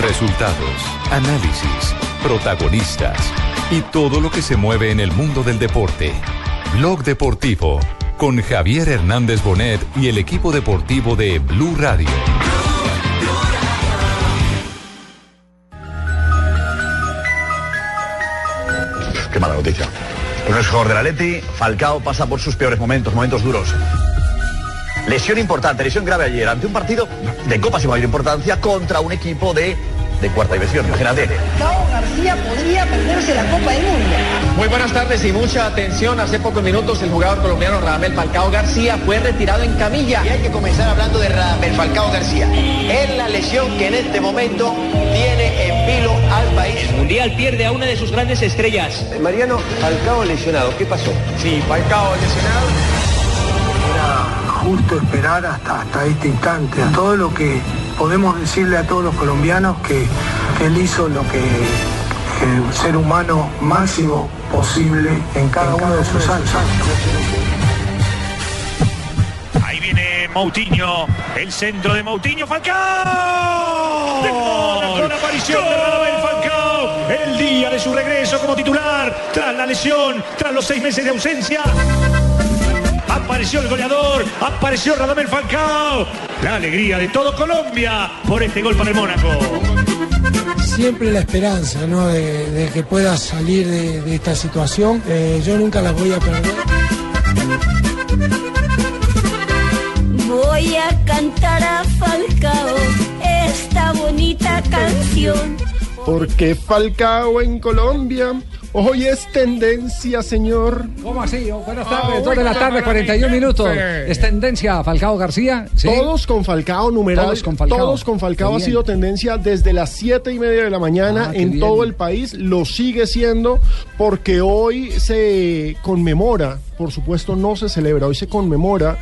Resultados, análisis, protagonistas y todo lo que se mueve en el mundo del deporte. Blog Deportivo con Javier Hernández Bonet y el equipo deportivo de Blue Radio. Qué mala noticia. No es jugador del Atleti, Falcao pasa por sus peores momentos, momentos duros. Lesión importante, lesión grave ayer ante un partido de Copa sin mayor importancia contra un equipo de, de cuarta división, imagínate. Falcao García podría perderse la Copa del Mundo. Muy buenas tardes y mucha atención. Hace pocos minutos el jugador colombiano Radamel Falcao García fue retirado en camilla. Y hay que comenzar hablando de Radamel Falcao García. Es la lesión que en este momento tiene en vilo al país. El Mundial pierde a una de sus grandes estrellas. Mariano, Falcao lesionado, ¿qué pasó? Sí, Falcao lesionado. Justo esperar hasta, hasta este instante. A todo lo que podemos decirle a todos los colombianos que, que él hizo lo que el ser humano máximo posible en cada uno de sus años. Ahí viene Moutinho, el centro de Moutinho, Falcao. Con la aparición de Radamel Falcao, el día de su regreso como titular, tras la lesión, tras los seis meses de ausencia. Apareció el goleador, apareció Radamel Falcao. La alegría de todo Colombia por este gol para el Mónaco. Siempre la esperanza ¿no? de, de que pueda salir de, de esta situación. Eh, yo nunca la voy a perder. Voy a cantar a Falcao esta bonita canción. Porque Falcao en Colombia hoy es tendencia, señor. ¿Cómo así? Oh, buenas tardes, 2 de la tarde, 41 minutos. Es tendencia Falcao García. ¿sí? Todos con Falcao, numeral. Todos con Falcao. Todos con Falcao ha sido tendencia desde las siete y media de la mañana Ah, en bien. todo el país. Lo sigue siendo porque hoy se conmemora, por supuesto no se celebra, hoy se conmemora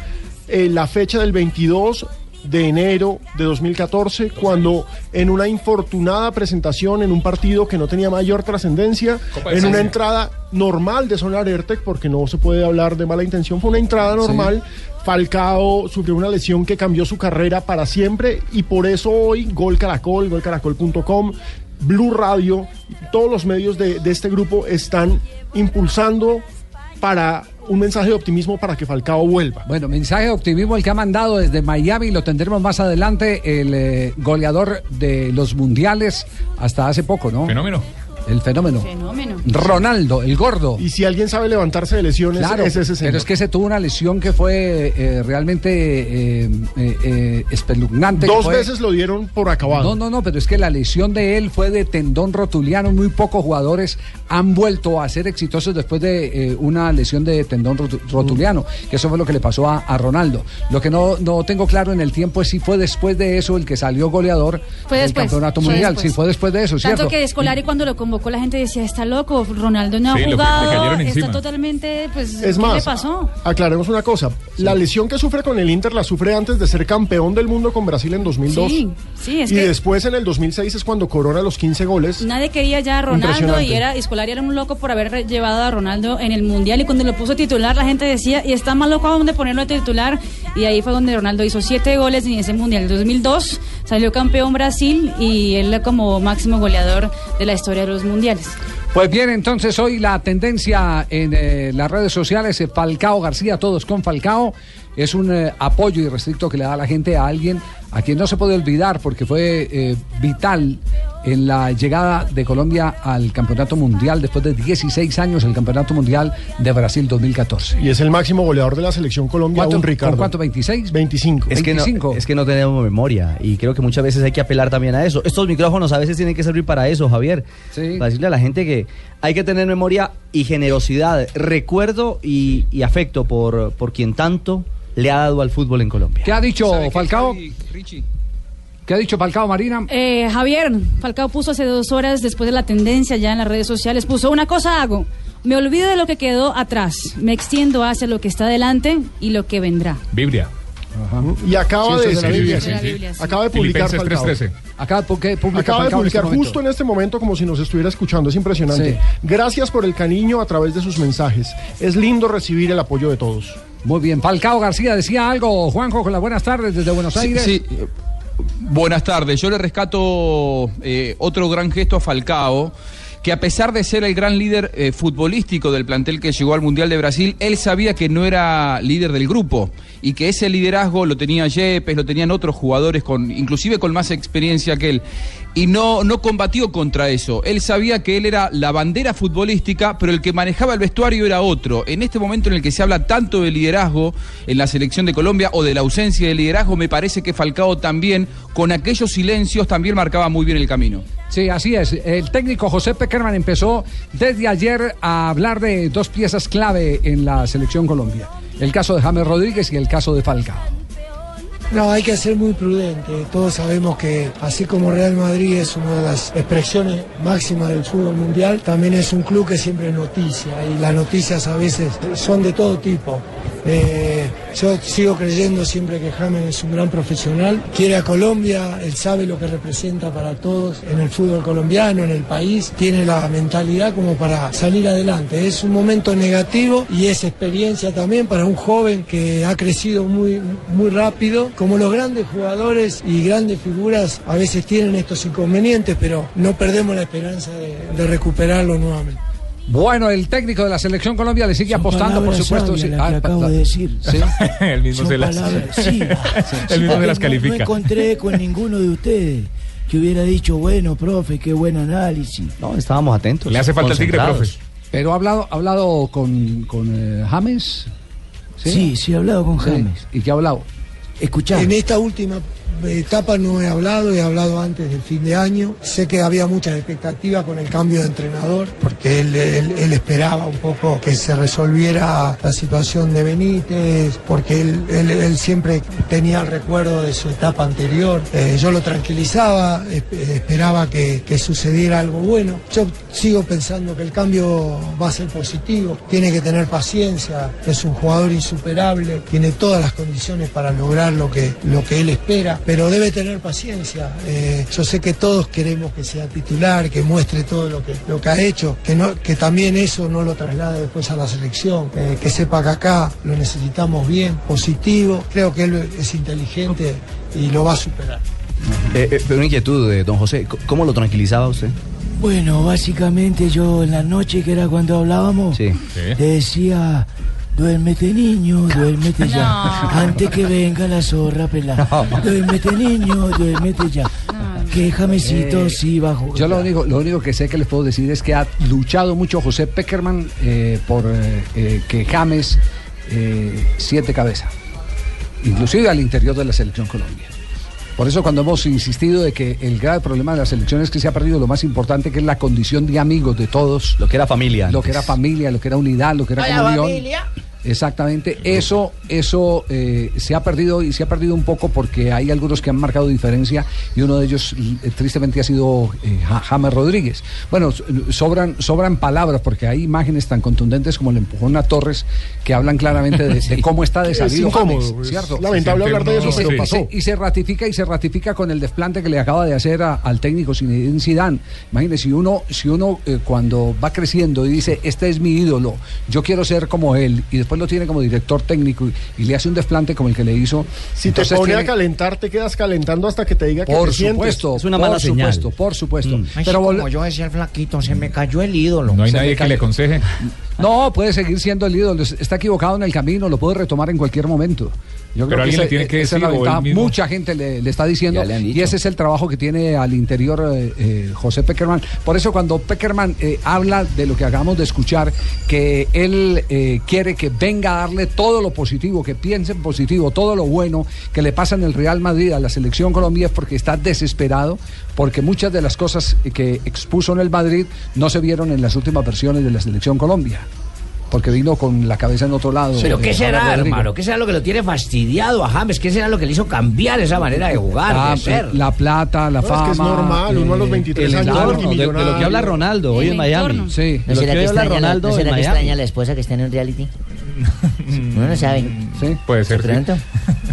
eh, la fecha del 22 de enero de 2014, cuando en una infortunada presentación en un partido que no tenía mayor trascendencia, en una entrada normal de Sonar Airtec, porque no se puede hablar de mala intención, fue una entrada normal. Falcao sufrió una lesión que cambió su carrera para siempre y por eso hoy Gol Caracol, golcaracol.com, Blue Radio, todos los medios de, de este grupo están impulsando para un mensaje de optimismo para que Falcao vuelva. Bueno, mensaje de optimismo el que ha mandado desde Miami, lo tendremos más adelante, el eh, goleador de los mundiales hasta hace poco, ¿no? Fenómeno. El fenómeno. Fenómeno. Ronaldo, el gordo. Y si alguien sabe levantarse de lesiones, Claro, es ese señor. pero es que se tuvo una lesión que fue eh, realmente eh, eh, eh, espeluznante. Dos fue- veces lo dieron por acabado. No, no, no, pero es que la lesión de él fue de tendón rotuliano. Muy pocos jugadores han vuelto a ser exitosos después de eh, una lesión de tendón rotu- rotuliano, que eso fue lo que le pasó a, a Ronaldo. Lo que no, no tengo claro en el tiempo es si fue después de eso el que salió goleador Fue del después, campeonato fue mundial. después. Sí, fue después de eso, Tanto ¿cierto? que Escolari cuando lo convocó la gente decía, está loco, Ronaldo no ha Sí, jugado, está encima. totalmente, pues, Es ¿qué más, le pasó? aclaremos una cosa. La lesión que sufre con el Inter la sufre antes de ser campeón del mundo con Brasil en 2002. Sí, sí, es y que después en el 2006 es cuando corona los 15 goles. nadie quería ya a Ronaldo y era Escolari era un loco por haber llevado a Ronaldo en el Mundial y cuando lo puso titular la gente decía, y está más loco aún de ponerlo de titular y ahí fue donde Ronaldo hizo siete goles en ese Mundial. En 2002 salió campeón Brasil y él como máximo goleador de la historia de los Mundiales. Pues bien, entonces hoy la tendencia en eh, las redes sociales, eh, Falcao García, todos con Falcao, es un eh, apoyo irrestricto que le da la gente a alguien a quien no se puede olvidar porque fue eh, vital en la llegada de Colombia al Campeonato Mundial después de 16 años, el Campeonato Mundial de Brasil 2014. Y es el máximo goleador de la selección Colombia, ¿Cuánto- un Ricardo. cuánto? ¿26? 25. Es que, no, 25. es que no tenemos memoria y creo que muchas veces hay que apelar también a eso. Estos micrófonos a veces tienen que servir para eso, Javier. Sí. Para decirle a la gente que hay que tener memoria y generosidad, recuerdo y, y afecto por, por quien tanto le ha dado al fútbol en Colombia. ¿Qué ha dicho Falcao? Richie, ¿Qué ha dicho Falcao Marina? Eh, Javier, Falcao puso hace dos horas, después de la tendencia ya en las redes sociales, puso una cosa hago. Me olvido de lo que quedó atrás. Me extiendo hacia lo que está delante y lo que vendrá. Biblia. Y acaba Sí, de, es de Biblia, sí, sí. acaba de publicar Filipenses Falcao. 3:13. Acaba, de en este publicar momento. justo en este momento como si nos estuviera escuchando. Es impresionante. Sí. Gracias por el cariño a través de sus mensajes. Es lindo recibir el apoyo de todos. Muy bien, Falcao García decía algo. Juanjo, con las buenas tardes desde Buenos Sí, Aires. sí. Buenas tardes. Yo le rescato eh, otro gran gesto a Falcao, que a pesar de ser el gran líder eh, futbolístico del plantel que llegó al Mundial de Brasil, él sabía que no era líder del grupo y que ese liderazgo lo tenía Yepes, lo tenían otros jugadores, con, inclusive con más experiencia que él. Y no, no combatió contra eso. Él sabía que él era la bandera futbolística, pero el que manejaba el vestuario era otro. En este momento en el que se habla tanto de liderazgo en la selección de Colombia o de la ausencia de liderazgo, me parece que Falcao también, con aquellos silencios, también marcaba muy bien el camino. Sí, así es. El técnico José Peckerman empezó desde ayer a hablar de dos piezas clave en la selección Colombia. El caso de James Rodríguez y el caso de Falcao. No, hay que ser muy prudente. Todos sabemos que así como Real Madrid es una de las expresiones máximas del fútbol mundial, también es un club que siempre es noticia y las noticias a veces son de todo tipo. Eh, yo sigo creyendo siempre que James es un gran profesional, quiere a Colombia, él sabe lo que representa para todos en el fútbol colombiano, en el país, tiene la mentalidad como para salir adelante. Es un momento negativo y es experiencia también para un joven que ha crecido muy, muy rápido. Como los grandes jugadores y grandes figuras a veces tienen estos inconvenientes, pero no perdemos la esperanza de, de recuperarlo nuevamente. Bueno, el técnico de la selección Colombia le sigue apostando, por supuesto. sabias sí. que Ah, acabo pa- de decir. Sí. el mismo Son se las, sí. el mismo se las No- No, califica. encontré con ninguno de ustedes que hubiera dicho, bueno, profe, qué buen análisis. No, estábamos atentos. Le hace falta el tigre, profe. Pero ha hablado, ha hablado con, con eh, James. Sí, sí, he hablado con Sí. James. ¿Y qué ha hablado? Escuchá. Etapa no he hablado, he hablado antes del fin de año. Sé que había muchas expectativas con el cambio de entrenador, porque él, él- esperaba un poco que se resolviera la situación de Benítez, porque él, él- siempre tenía el recuerdo de su etapa anterior. Eh, yo lo tranquilizaba, esp- esperaba que, que sucediera algo bueno. Yo sigo pensando que el cambio va a ser positivo, tiene que tener paciencia, es un jugador insuperable, tiene todas las condiciones para lograr lo que, lo que él espera, pero debe tener paciencia. Eh, yo sé que todos queremos que sea titular, que muestre todo lo que, lo que ha hecho, que, no, que también eso no lo traslade después a la selección, eh, que sepa que acá lo necesitamos bien, positivo, creo que él es inteligente y lo va a superar. Eh, eh, pero una inquietud, de don José, ¿c- ¿cómo lo tranquilizaba usted? Bueno, básicamente yo en la noche, que era cuando hablábamos, Sí. le decía, duérmete niño, duérmete ya, No. antes que venga la zorra pelada. Duérmete niño, duérmete ya. Que Jamesito Eh, sí jugar. Yo lo único, lo único que sé que les puedo decir es que ha luchado mucho José Peckerman eh, por eh, eh, que James eh, siete cabeza, inclusive al interior de la selección Colombia. Por eso cuando hemos insistido de que el grave problema de la selección es que se ha perdido lo más importante que es la condición de amigos de todos. Lo que era familia. Lo que era familia, lo que era unidad, lo que era Hola, comunión. familia. Exactamente, eso, eso eh, se ha perdido y se ha perdido un poco porque hay algunos que han marcado diferencia y uno de ellos eh, tristemente ha sido eh, Ja- James Rodríguez. Bueno, so- sobran, sobran palabras porque hay imágenes tan contundentes como el empujón a Torres que hablan claramente de, de cómo está de Es salido incómodo, James, es ¿cierto? lamentable hablar de eso, Y se- pero pasó. Y se ratifica y se ratifica con el desplante que le acaba de hacer a- al técnico Zinedine Zidane. Imagínese, si uno, si uno eh, cuando va creciendo y dice, este es mi ídolo, yo quiero ser como él, y después lo tiene como director técnico y, y le hace un desplante como el que le hizo. Si entonces te pone tiene- a calentar, te quedas calentando hasta que te diga que por te sientes. supuesto, por supuesto, por supuesto. Ay, Pero sí, vol- como yo decía el flaquito, se me cayó el ídolo. No hay Se nadie que le aconseje. No, puede seguir siendo el ídolo. Está equivocado en el camino, lo puede retomar en cualquier momento. Yo Pero alguien esa- le tiene que esa es la decir. Mucha gente le, le está diciendo. Le Y ese es el trabajo que tiene al interior eh, eh, José Peckerman. Por eso, cuando Peckerman eh, habla de lo que acabamos de escuchar, que él eh, quiere que venga a darle todo lo positivo, que piense en positivo, todo lo bueno que le pasa en el Real Madrid a la selección Colombia es porque está desesperado, porque muchas de las cosas que expuso en el Madrid no se vieron en las últimas versiones de la selección Colombia. Porque vino con la cabeza en otro lado. Pero eh, ¿qué será, hermano? ¿Qué será lo que lo tiene fastidiado a James? ¿Qué será lo que le hizo cambiar esa manera de jugar, Ah, de ser? La plata, la No, es fama. que es normal, uno a los 23 el años entorno, de, de lo que habla Ronaldo hoy en Miami. Sí. De ¿No lo será que extraña, Ronaldo ¿no en será que Miami. extraña a la esposa que está en un reality? No sabe. Sí. Puede ser.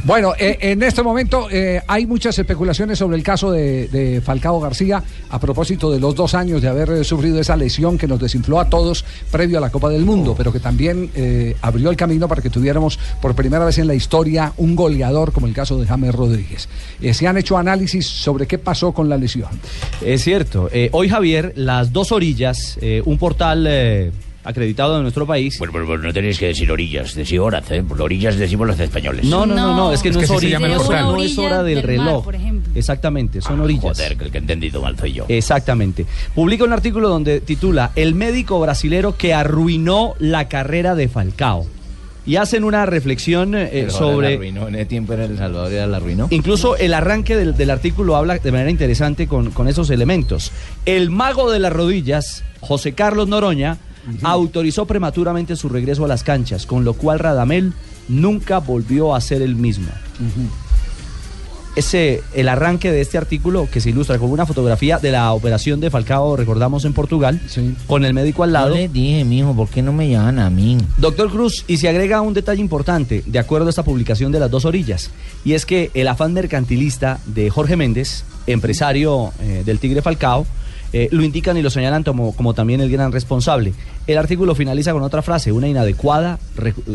Bueno, eh, en este momento eh, hay muchas especulaciones sobre el caso de, de Falcao García a propósito de los dos años de haber eh, sufrido esa lesión que nos desinfló a todos previo a la Copa del Mundo, pero que también eh, abrió el camino para que tuviéramos por primera vez en la historia un goleador como el caso de James Rodríguez. Eh, se han hecho análisis sobre qué pasó con la lesión. Es cierto. Eh, hoy, Javier, las dos orillas, eh, un portal eh, acreditado de nuestro país. Bueno, pero no tenéis que decir orillas, decir horas, ¿eh? Por orillas decimos los españoles. No, no, no, no, es que no Es es, que orilla, el no, es hora del, Del mar, reloj. por ejemplo. Exactamente, son orillas. Joder, que el que he entendido mal soy yo. Exactamente. Publica un artículo donde titula El médico brasilero que arruinó la carrera de Falcao. Y hacen una reflexión eh, sobre... En ese tiempo era El Salvador, era la arruinó. Incluso el arranque del, del artículo habla de manera interesante con, con esos elementos. El mago de las rodillas, José Carlos Noroña, autorizó prematuramente su regreso a las canchas, con lo cual Radamel nunca volvió a ser el mismo. Ese, el arranque de este artículo que se ilustra con una fotografía de la operación de Falcao, recordamos en Portugal, con el médico al lado. Yo les dije, mijo, ¿por qué no me llaman a mí? Doctor Cruz, y se agrega un detalle importante, de acuerdo a esta publicación de las dos orillas, y es que el afán mercantilista de Jorge Méndez, empresario eh, del Tigre Falcao, eh, lo indican y lo señalan como, como también el gran responsable. El artículo finaliza con otra frase, una inadecuada,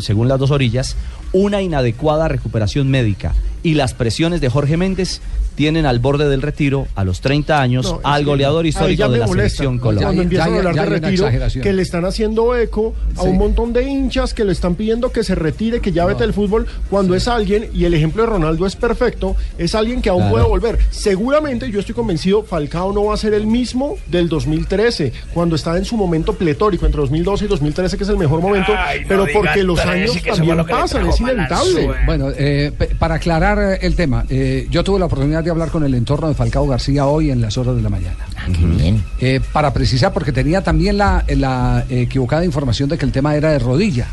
según las dos orillas, una inadecuada recuperación médica. Y las presiones de Jorge Méndez tienen al borde del retiro, a los 30 años, No, al goleador histórico de la molesta, selección Cuando Colombia. empiezan ya- a hablar de retiro, que le están haciendo eco a Sí. un montón de hinchas que le están pidiendo que se retire, que ya vete del fútbol, cuando es alguien, y el ejemplo de Ronaldo es perfecto, es alguien que aún Claro. puede volver. Seguramente, yo estoy convencido, Falcao no va a ser el mismo del 2013, cuando estaba en su momento pletórico, entre 2012 y 2013, que es el mejor momento, Ay, no pero porque los 13, años también lo pasan, es inevitable. suerte. Bueno, eh, para aclarar eh, el tema, eh, yo tuve la oportunidad de hablar con el entorno de Falcao García hoy en las horas de la mañana. Bien. Eh, para precisar, porque tenía también la, la equivocada información de que el tema era de rodilla.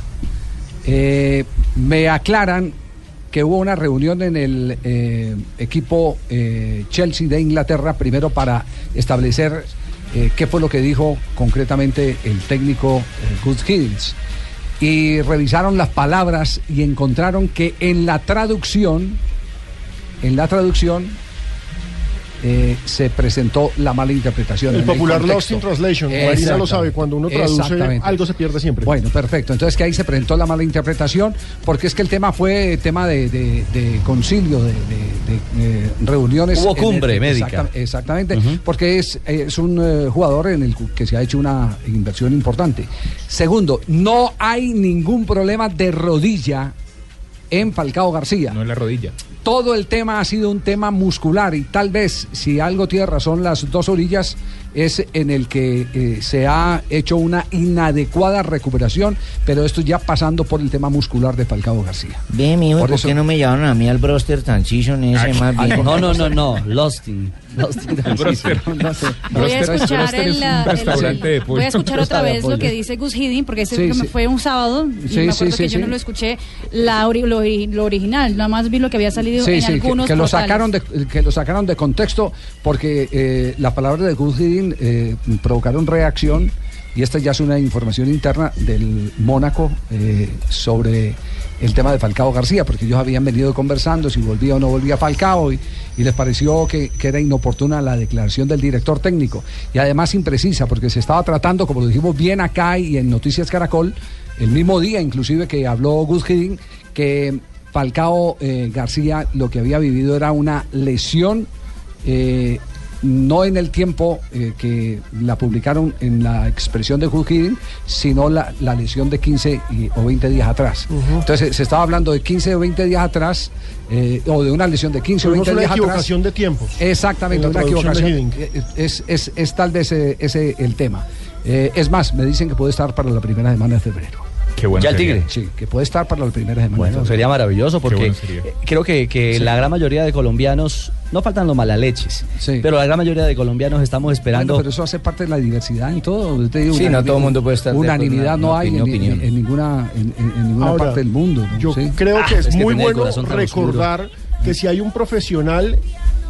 Eh, me aclaran que hubo una reunión en el equipo Chelsea de Inglaterra, primero para establecer qué fue lo que dijo concretamente el técnico Gus Hiddens. Y revisaron las palabras y encontraron que en la traducción, en la traducción, eh, se presentó la mala interpretación. El popular. Lost in Translation, Marina lo sabe, cuando uno traduce algo se pierde siempre. Bueno, perfecto. Entonces que ahí se presentó la mala interpretación, porque es que el tema fue tema de, de- de concilio, de, de- de, eh, reuniones. Hubo el- cumbre médica. exacta- Exactamente, porque es, es un eh, jugador en el que se ha hecho una inversión importante. Segundo, no hay ningún problema de rodilla en Falcao García. No en la rodilla. Todo el tema ha sido un tema muscular y tal vez, si algo tiene razón las dos orillas, es en el que eh, se ha hecho una inadecuada recuperación, pero esto ya pasando por el tema muscular de Falcao García. Ve, mijo, Por ¿por, eso- qué no me llamaron a mí al broster tan season ese más bien? No, no, no, no, Losting. Losting Broster. Voy a escuchar el, el- voy a escuchar otra vez lo que dice Gus Hiddink porque ese Sí, que me sí. fue un sábado y Sí, me acuerdo sí, que sí, yo no lo escuché la ori- lo, lo original nada más vi lo que había salido Sí, en sí, que, algunos que lo sacaron de, que lo sacaron de contexto porque eh, la palabra de Gus Hiddink eh, provocaron reacción y esta ya es una información interna del Mónaco eh, sobre el tema de Falcao García, porque ellos habían venido conversando si volvía o no volvía Falcao y, les pareció que, que era inoportuna la declaración del director técnico. Y además imprecisa porque se estaba tratando, como lo dijimos bien acá y en Noticias Caracol, el mismo día inclusive que habló Gus Hiddink, que Falcao eh, García lo que había vivido era una lesión, no en el tiempo eh, que la publicaron en la expresión de Gus Hiddink, sino la, la lesión de 15 y- o 20 días atrás. Entonces se- se estaba hablando de 15 o 20 días atrás, eh, o de una lesión de 15 o Tuvimos 20 una días atrás. equivocación de tiempos. Exactamente, una equivocación. Eh, Es, es- es tal vez eh, ese el tema. Eh, es más, me dicen que puede estar para la primera semana de febrero. Qué bueno. ¿Ya el. Tigre? Sí, que puede estar para la primera semana Bueno, sería maravilloso porque bueno sería. eh, creo que, que la gran mayoría de colombianos no faltan los malaleches. Pero la gran mayoría de colombianos estamos esperando. Bueno, pero eso hace parte de la diversidad en todo. Te digo, Sí, no todo el mundo puede estar Unanimidad una- no hay en, en ninguna, en, en- en ninguna Ahora, parte del mundo. ¿no? Yo Sí. creo que Ah, es, es que muy bueno recordar que si hay un profesional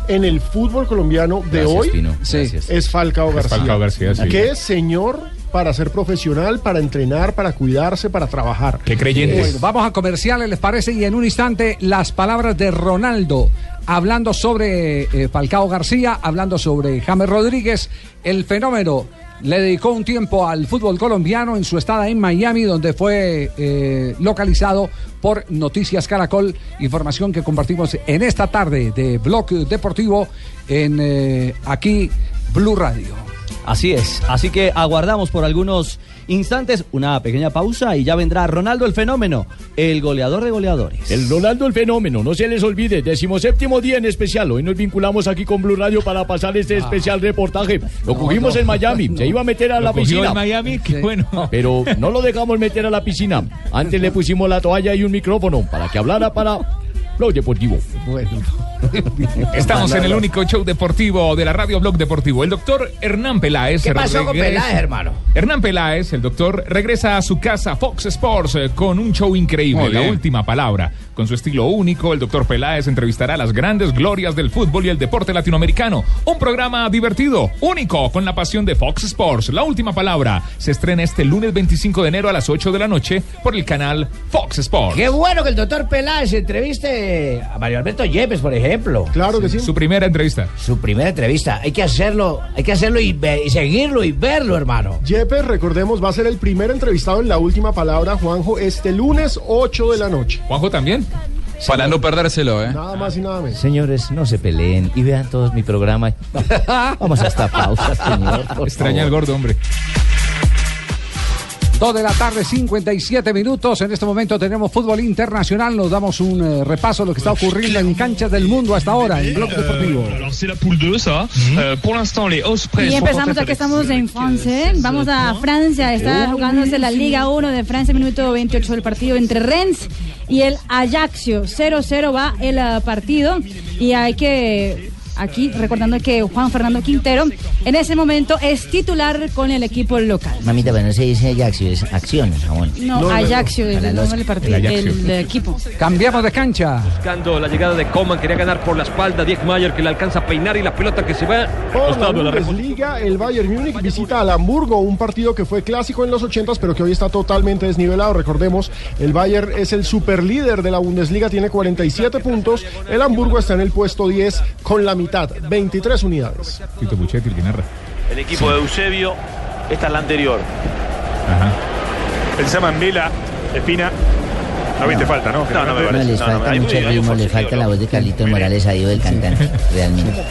en el fútbol colombiano de Gracias, hoy, es Falcao Es García. Falcao García, sí. Qué señor para ser profesional, para entrenar, para cuidarse, para trabajar. Qué creyentes. Bueno, vamos a comerciales, ¿les parece? Y en un instante, las palabras de Ronaldo, hablando sobre eh, Falcao García, hablando sobre James Rodríguez, el fenómeno. Le dedicó un tiempo al fútbol colombiano en su estada en Miami, donde fue eh, localizado por Noticias Caracol. Información que compartimos en esta tarde de Blog Deportivo en eh, aquí Blue Radio. Así es, así que aguardamos por algunos instantes una pequeña pausa y ya vendrá Ronaldo el fenómeno, el goleador de goleadores. El Ronaldo el fenómeno, no se les olvide, decimoséptimo día en especial. Hoy nos vinculamos aquí con Blue Radio para pasar este especial reportaje. Lo cogimos no, en Miami, no. se iba a meter a ¿Lo la piscina. en Miami? Qué bueno. Pero no lo dejamos meter a la piscina. Antes le pusimos la toalla y un micrófono para que hablara para Blog Deportivo. Bueno. Estamos en el único show deportivo de la radio Blog Deportivo. El doctor Hernán Peláez. ¿Qué pasó con Peláez, hermano? Hernán Peláez, el doctor, regresa a su casa Fox Sports eh, con un show increíble. La última palabra. Con su estilo único, el doctor Peláez entrevistará a las grandes glorias del fútbol y el deporte latinoamericano. Un programa divertido, único, con la pasión de Fox Sports. La última palabra se estrena este lunes 25 de enero a las 8 de la noche por el canal Fox Sports. Qué bueno que el doctor Peláez entreviste a Mario Alberto Yepes, por ejemplo. Claro que sí. Su primera entrevista. Su primera entrevista. Hay que hacerlo, hay que hacerlo y, ve- y seguirlo y verlo, hermano. Yepes, recordemos, va a ser el primer entrevistado en la última palabra, Juanjo, este lunes 8 de la noche. Juanjo también. Para no perdérselo, ¿eh? Nada más y nada menos. Señores, no se peleen y vean todos mi programa. Vamos a esta pausa, señor. por Extraña al favor. gordo, hombre. 2 de la tarde, 57 minutos. En este momento tenemos fútbol internacional. Nos damos un eh, repaso de lo que está ocurriendo en canchas del mundo hasta ahora en Blog Deportivo. Alors c'est la poule 2 ça. Euh, Y empezamos, aquí avec estamos en France. Vamos a Francia. Está jugándose la Liga 1 de Francia, minuto 28 del partido entre Rennes y el Ajaxio. 0-0 va el eh, partido. Y hay que. Aquí recordando que Juan Fernando Quintero en ese momento es titular con el equipo local. Mamita, pero no se dice Ajaxio, es acción, jamón. No, Ajaxio es el nombre del partido, el, equipo. Cambiamos de cancha. Buscando la llegada de Coman, quería ganar por la espalda. Diek Mayer que le alcanza a peinar y la pelota que se va. Por la Bundesliga, el Bayern Múnich visita al Hamburgo, un partido que fue clásico en los 80 pero que hoy está totalmente desnivelado. Recordemos, el Bayern es el superlíder de la Bundesliga, tiene 47 puntos. El Hamburgo está en el puesto 10 con la mitad, 23 unidades. Tito Buchetti, el que narra. El equipo de Eusebio, esta es la anterior. Pensaba en Vela, Espina. No viste falta, ¿no? No, no me parece. les No, no, falta mucho hay ritmo, les falta la voz de Carlitos Morales ahí o del cantante, realmente.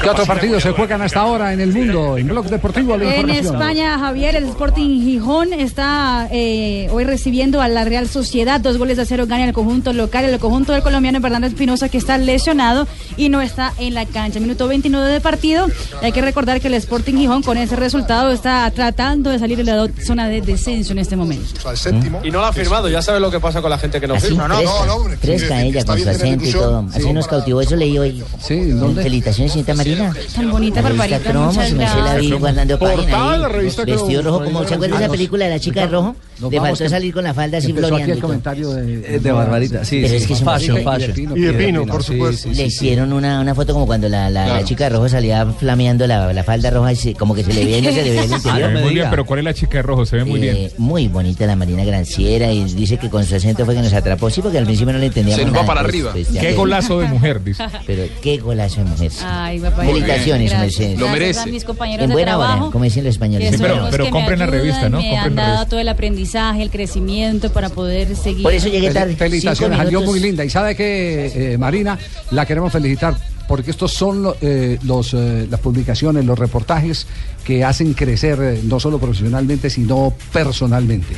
¿Qué otros partidos se juegan hasta ahora en el mundo? En Blog Deportivo, la En. España, Javier, el Sporting Gijón está eh, hoy recibiendo a la Real Sociedad. Dos goles a cero gana el conjunto local. El conjunto del colombiano Fernando Espinosa, que está lesionado y no está en la cancha. Minuto 29 de partido. Hay que recordar que el Sporting Gijón, con ese resultado, está tratando de salir de la zona de descenso en este momento. Y no lo ha firmado, ya sabes lo que pasa con la gente que no Así, firma. fresca, fresca ella con su acento y todo. Así nos cautivó, eso leí hoy. Felicitaciones, señorita Marina. Tan bonita, Barbarita. Cromos, Muchas me se la vi gracias. guardando Portada página Vestido rojo, como ¿se acuerda de esa película de la chica de rojo? Nos Le vamos faltó salir con la falda así floreando. el comentario de, de Barbarita, sí, Pero sí, es que es fashion, fashion. Y de Pino, por supuesto. Le hicieron una, una foto como cuando la, la, la chica de rojo salía flameando la, la falda roja y se- como que se le veía y no se le veía el Se interior. ve muy bien, pero ¿cuál es la chica de rojo? Se ve muy bien. Eh, muy bonita la Marina Granciera y dice que con su acento fue que nos atrapó. Sí, porque al principio no le entendíamos Se nos va para pues, arriba. pues, Qué golazo de mujer, dice. Pero qué golazo de mujer. Ay, papá. Felicitaciones. Mercedes. Mis compañeros En de buena hora, trabajo. como dicen los españoles. pero- compren la revista, ¿no? Me Compren han la dado revista. todo el aprendizaje, el crecimiento para poder seguir. Por eso llegué tarde. Felicitaciones, salió muy linda. Y sabe que, Marina, la queremos felicitar porque estos son lo- eh, los, eh, las publicaciones, los reportajes que hacen crecer eh, no solo profesionalmente, sino personalmente.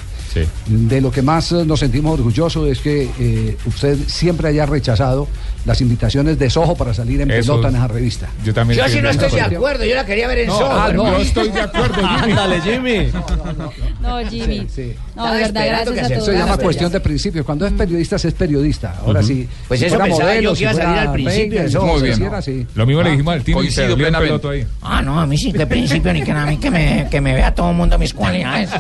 De lo que más eh, nos sentimos orgullosos es que eh, usted siempre haya rechazado las invitaciones de Soho para salir en Eso. pelota en esa revista. Yo también Yo sí no estoy de acuerdo, yo la quería ver en No, Soho. ah, no. Yo estoy de acuerdo, Jimmy. Ándale, Jimmy. No, Jimmy. No, de verdad, que gracias a se- todos. Eso se llama cuestión de principios. Cuando es periodista, es periodista. Ahora sí. Pues si eso fuera pensaba yo modelo, que si iba a salir al principio de Soho. se Muy bien. Lo mismo le dijimos al Tino y se coincido peloto ahí. Ah, no, a mí sí, qué principio, ni que a mí que me, que me vea todo el mundo mis cualidades.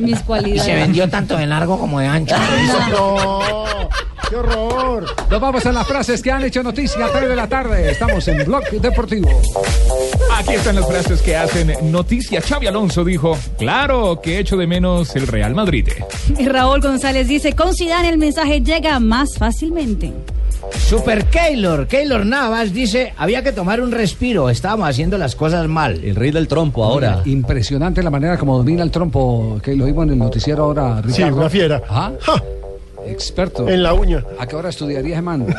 Mis Y cualidades. Tanto de largo como de ancho. No, qué horror. Nos vamos a las frases que han hecho noticia a 3 de la tarde. Estamos en Blog Deportivo. Aquí están las frases que hacen noticia. Xavi Alonso dijo, claro que echo de menos el Real Madrid. Y Raúl González dice, con Zidane el mensaje llega más fácilmente. Super Keylor, Keylor Navas dice, había que tomar un respiro, estábamos haciendo las cosas mal. El rey del trompo ahora. Impresionante la manera como domina el trompo, que lo vimos en el noticiero ahora, Sí, Ricardo. una fiera. Ah, Ja, experto. en la uña. ¿A qué hora estudiaría man?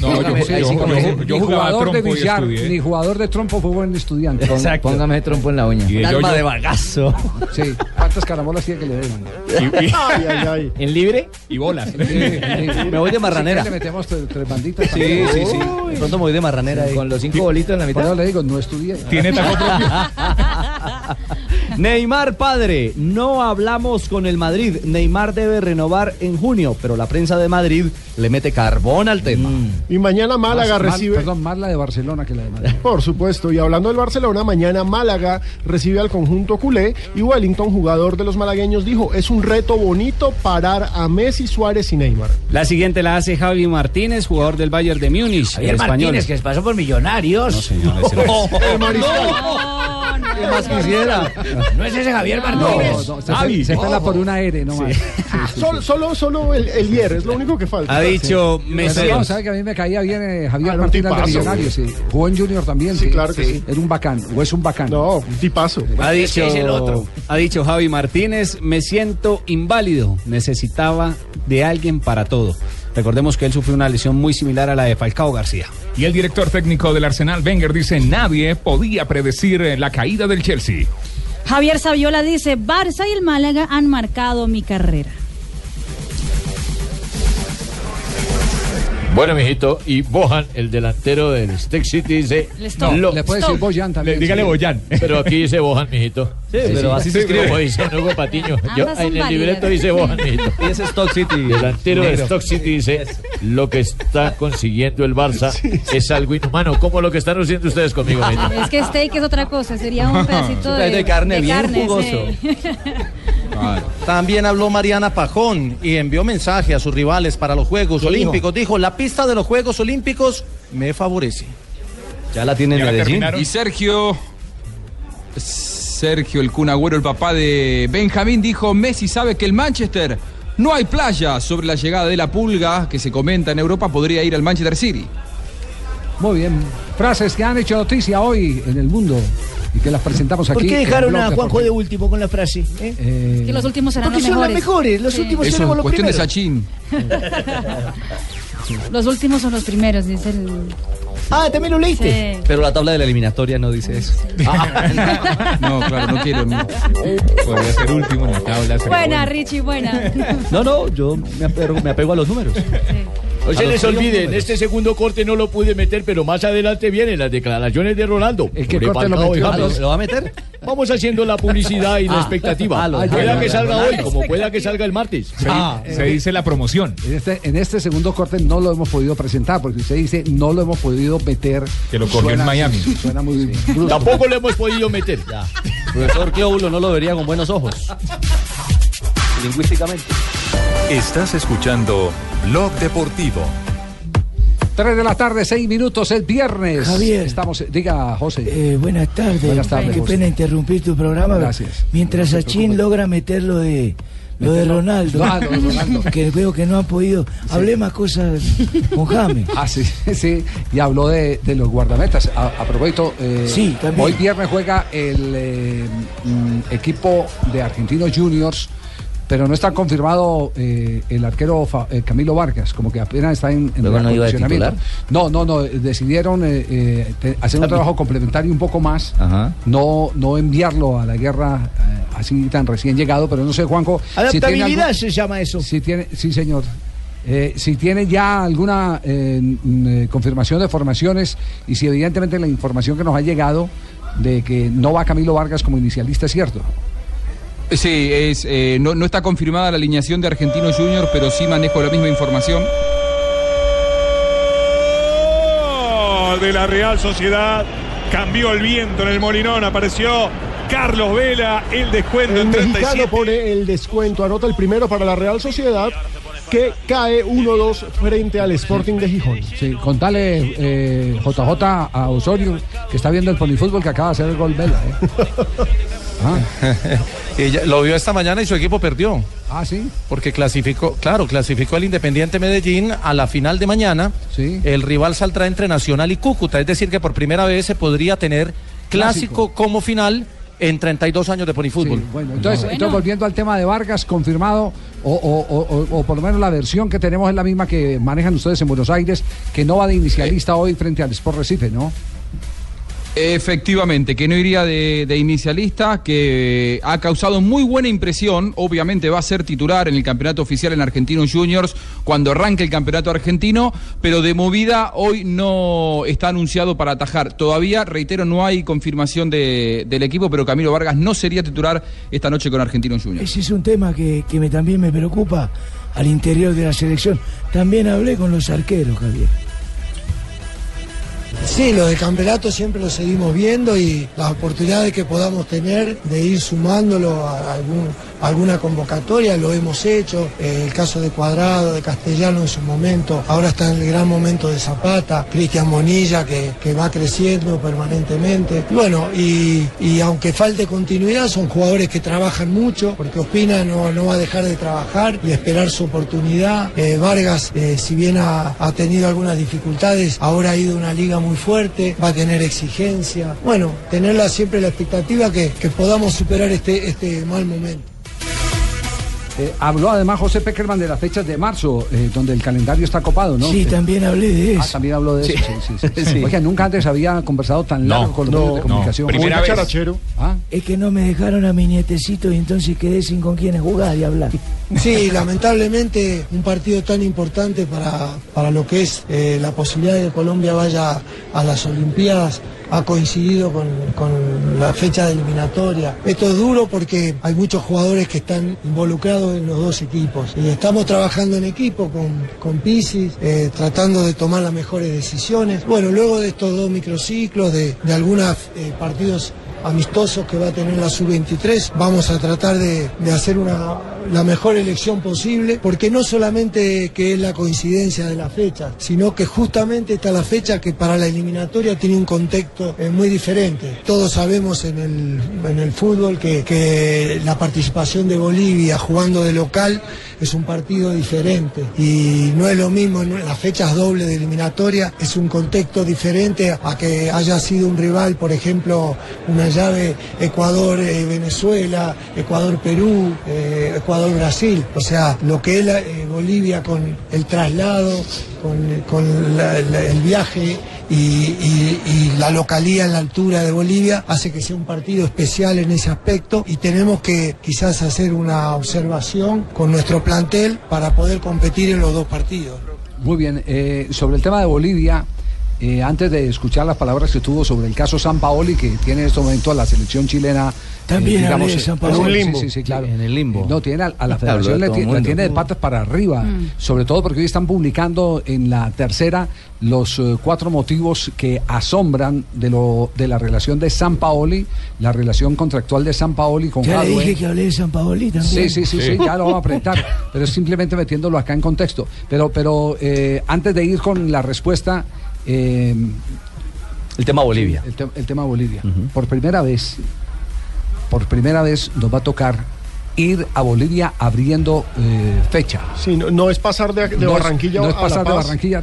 No, yo, Sí, yo- yo- ni yo jugaba jugador de billar, ni jugador de trompo fue buen estudiante. Exacto. Póngame trompo en la uña. Y alma de bagazo. Sí, ¿cuántas caramolas tiene que le den? Y- y- Ay, ay, ay. ¿En libre? y bolas. Me voy de marranera. Le metemos tres, tres banditas. Sí, sí, sí. De pronto me voy de marranera ahí. Con los cinco bolitos en la mitad. le digo, no estudié. Tiene taco propio. Neymar padre, no hablamos con el Madrid. Neymar debe renovar en junio, pero la prensa de Madrid le mete carbón al tema. Y mañana Málaga Más- más- recibe. perdón, más la de Barcelona que la de Madrid. Por supuesto, y hablando del Barcelona, mañana Málaga recibe al conjunto culé y Wellington, jugador de los malagueños, dijo, es un reto bonito parar a Messi, Suárez y Neymar. La siguiente la hace Javi Martínez, jugador del Bayern de Múnich, Javier el español. Martínez, que se pasó por millonarios. El mariscal. No, no, ¿Qué más quisiera? No es ese Javier No, Martínez. no, se, Javi. se pela por una R nomás. Solo, solo, solo el, el Hier, es lo único que falta. Ha dicho Messi. Pero no, ¿sabe que a mí me caía bien eh, Javier Ah, Martínez de Millonarios? Sí. Jugó en Junior también. Sí, claro que sí. Era un bacán, o es un bacán. No, un tipazo. Ha dicho, es el otro. ha dicho Javi Martínez, me siento inválido, necesitaba de alguien para todo. Recordemos que él sufrió una lesión muy similar a la de Falcao García. Y el director técnico del Arsenal, Wenger, dice, nadie podía predecir eh, la caída del Chelsea. Javier Saviola dice, Barça y el Málaga han marcado mi carrera. Bueno, mijito, y Bojan, el delantero del Steak City, dice... Lo- Le puede decir Boyan también. dígale sí. Boyan. Pero aquí dice Bojan, mijito. Sí, pero así se escribe. Como dice Hugo Patiño. Yo, en el válidas. libreto dice Bojan, mijito. Y ese Stock City. Delantero de. Stock City dice, lo que está consiguiendo el Barça es algo inhumano, como lo que están haciendo ustedes conmigo. Es que steak es otra cosa, sería un pedacito de, De carne bien jugoso. sí. También habló Mariana Pajón y envió mensaje a sus rivales para los Juegos. Olímpicos. Dijo, la pista de los Juegos Olímpicos me favorece. Ya la tiene Ya Medellín. Y Sergio, Sergio el Kun Agüero, el papá de Benjamín, dijo, Messi sabe que el Manchester no hay playa sobre la llegada de la pulga que se comenta en Europa, podría ir al Manchester City. Muy bien. Frases que han hecho noticia hoy en el mundo y que las presentamos aquí. ¿Por qué dejaron a Juanjo de último con la frase? eh? Eh, que los últimos serán Porque los son los mejores. mejores, los Sí. últimos Eso seremos es los cuestión de. Sachin. Los últimos son los primeros, dice el... Ah, también lo leíste. Sí. Pero la tabla de la eliminatoria no dice eso. No, claro, no quiero. no. Podría ser último en la tabla. Buena, bueno. Richie, buena. No, no, yo me apego, me apego a los números. No se les olvide, en este segundo corte no lo pude meter, pero más adelante vienen las declaraciones de Ronaldo. ¿En qué sobre corte lo metió? Ah, ¿Lo, va a meter? Vamos haciendo la publicidad y la Ah, expectativa. ah, lo- pueda ah, que salga hoy, como pueda que salga el martes. Se, Ah, se dice la promoción. En este, en este segundo corte no lo hemos podido presentar porque usted dice no lo hemos podido meter. Que lo cogió en Miami. Suena muy brusco. Tampoco lo hemos podido meter. Ya. Profesor Clóbulo no lo vería con buenos ojos. Lingüísticamente. Estás escuchando Blog Deportivo. 3 de la tarde, 6 minutos, es viernes. Javier. Estamos, diga, José. Eh, buenas tardes. Buenas tardes, Qué José. pena interrumpir tu programa. Gracias. Mientras No Sachin logra meter lo de, lo de Meterlo. Ronaldo, Ah, lo de Ronaldo. que veo que no han podido. Hablé más cosas con James. Ah, sí, sí, y habló de, de los guardametas. A, a propósito, eh, Sí, también. hoy viernes juega el eh, mm, equipo de Argentinos Juniors, pero no está confirmado eh, el arquero Fa- eh, Camilo Vargas, como que apenas está en, en Luego no iba de. No, no, no, decidieron eh, eh, te- hacer un trabajo complementario un poco más, Ajá. no, no enviarlo a la guerra eh, así tan recién llegado, pero no sé, Juanjo. si tiene Adaptabilidad algo- se llama eso. si tiene, sí, señor. Eh, si tiene ya alguna eh, mm, eh, confirmación de formaciones y si evidentemente la información que nos ha llegado de que no va Camilo Vargas como inicialista es cierto. Sí, es, eh, no, no está confirmada la alineación de Argentino Junior, pero sí manejo la misma información. de la Real Sociedad. Cambió el viento en el Molinón. Apareció Carlos Vela. El descuento El en mexicano 37. pone el descuento, anota el primero para la Real Sociedad, que cae 1-2 frente al Sporting de Gijón. Sí, contale eh, JJ a Osorio que está viendo el polifútbol que acaba de hacer el gol Vela. ¿eh? Y ya- lo vio esta mañana y su equipo perdió. Ah, sí. Porque clasificó, claro, clasificó el Independiente Medellín a la final de mañana. El rival saldrá entre Nacional y Cúcuta. Es decir, que por primera vez se podría tener clásico, como final en 32 años de ponifútbol. Bueno, entonces, entonces, volviendo al tema de Vargas, confirmado, o, o- o- o- o por lo menos la versión que tenemos es la misma que manejan ustedes en Buenos Aires, que no va de inicialista hoy frente al Sport Recife, ¿no? Efectivamente, que no iría de, inicialista, que ha causado muy buena impresión. Obviamente va a ser titular en el campeonato oficial en Argentinos Juniors cuando arranque el campeonato argentino, pero de movida hoy no está anunciado para atajar. Todavía, reitero, no hay confirmación de- del equipo, pero Camilo Vargas no sería titular esta noche con Argentinos Juniors. Ese es un tema que, que me, también me preocupa al interior de la selección. También hablé con los arqueros, Javier. Sí, lo de campeonato siempre lo seguimos viendo y las oportunidades que podamos tener de ir sumándolo a algún- alguna convocatoria lo hemos hecho. Eh, el caso de Cuadrado, de Castellano en su momento, ahora está en el gran momento de Zapata, Cristian Monilla que, va creciendo permanentemente. Bueno, y, aunque falte continuidad, son jugadores que trabajan mucho, porque Ospina no, va a dejar de trabajar y esperar su oportunidad. Eh, Vargas, eh, si bien ha, tenido algunas dificultades, ahora ha ido a una liga muy fuerte, va a tener exigencia. Bueno, tenerla siempre la expectativa que, que podamos superar este, este mal momento. Eh, habló además José Peckerman de las fechas de marzo, eh, donde el calendario está copado, ¿no? Sí, Eh, también hablé de Ah, eso. también habló de Sí. eso. Sí, sí, sí. Sí. Oiga, nunca antes había conversado tan No, largo con los no, medios de no. comunicación. Primera vez. charachero. Ah. Es que no me dejaron a mi nietecito y entonces quedé sin con quién jugar y hablar. Sí, lamentablemente un partido tan importante para, para lo que es eh, la posibilidad de que Colombia vaya a las Olimpiadas ha coincidido con, con la fecha de eliminatoria. Esto es duro porque hay muchos jugadores que están involucrados en los dos equipos y estamos trabajando en equipo con, con Pisis, eh, tratando de tomar las mejores decisiones. Bueno, luego de estos dos microciclos, de, de algunos eh, partidos amistosos que va a tener la sub-23. Vamos a tratar de, de hacer una, la mejor elección posible, porque no solamente que es la coincidencia de la fecha, sino que justamente está la fecha que para la eliminatoria tiene un contexto eh, muy diferente. Todos sabemos en el, en el fútbol que, que la participación de Bolivia jugando de local es un partido diferente y no es lo mismo, las fechas dobles de eliminatoria es un contexto diferente a que haya sido un rival, por ejemplo, una llave Ecuador-Venezuela, Ecuador-Perú, eh, Ecuador-Brasil. O sea, lo que es la- eh, Bolivia con el traslado, con, el viaje y, la localía en la altura de Bolivia hace que sea un partido especial en ese aspecto y tenemos que quizás hacer una observación con nuestro plantel para poder competir en los dos partidos. Muy bien, eh, sobre el tema de Bolivia, eh, antes de escuchar las palabras que tuvo sobre el caso San Paoli, que tiene en este momento a la selección chilena. Eh, También hablé de San Paoli. en un limbo. limbo. Sí, sí, claro. En el limbo. No, tiene a, a la federación la mundo. tiene de patas para arriba, Mm. sobre todo porque hoy están publicando en la tercera los eh, cuatro motivos que asombran de lo de la relación de San Paoli, la relación contractual de San Paoli con Ya le dije que hablé de San Paoli también. Sí, sí, sí, sí, ya lo vamos a presentar, pero simplemente metiéndolo acá en contexto. Pero, pero eh, antes de ir con la respuesta, eh, El tema Bolivia. el, te- el tema Bolivia. Por primera vez, por primera vez nos va a tocar ir a Bolivia abriendo eh, fecha. Sí, no, no es pasar de, de No es- Barranquilla no es a pasar La de. Barranquilla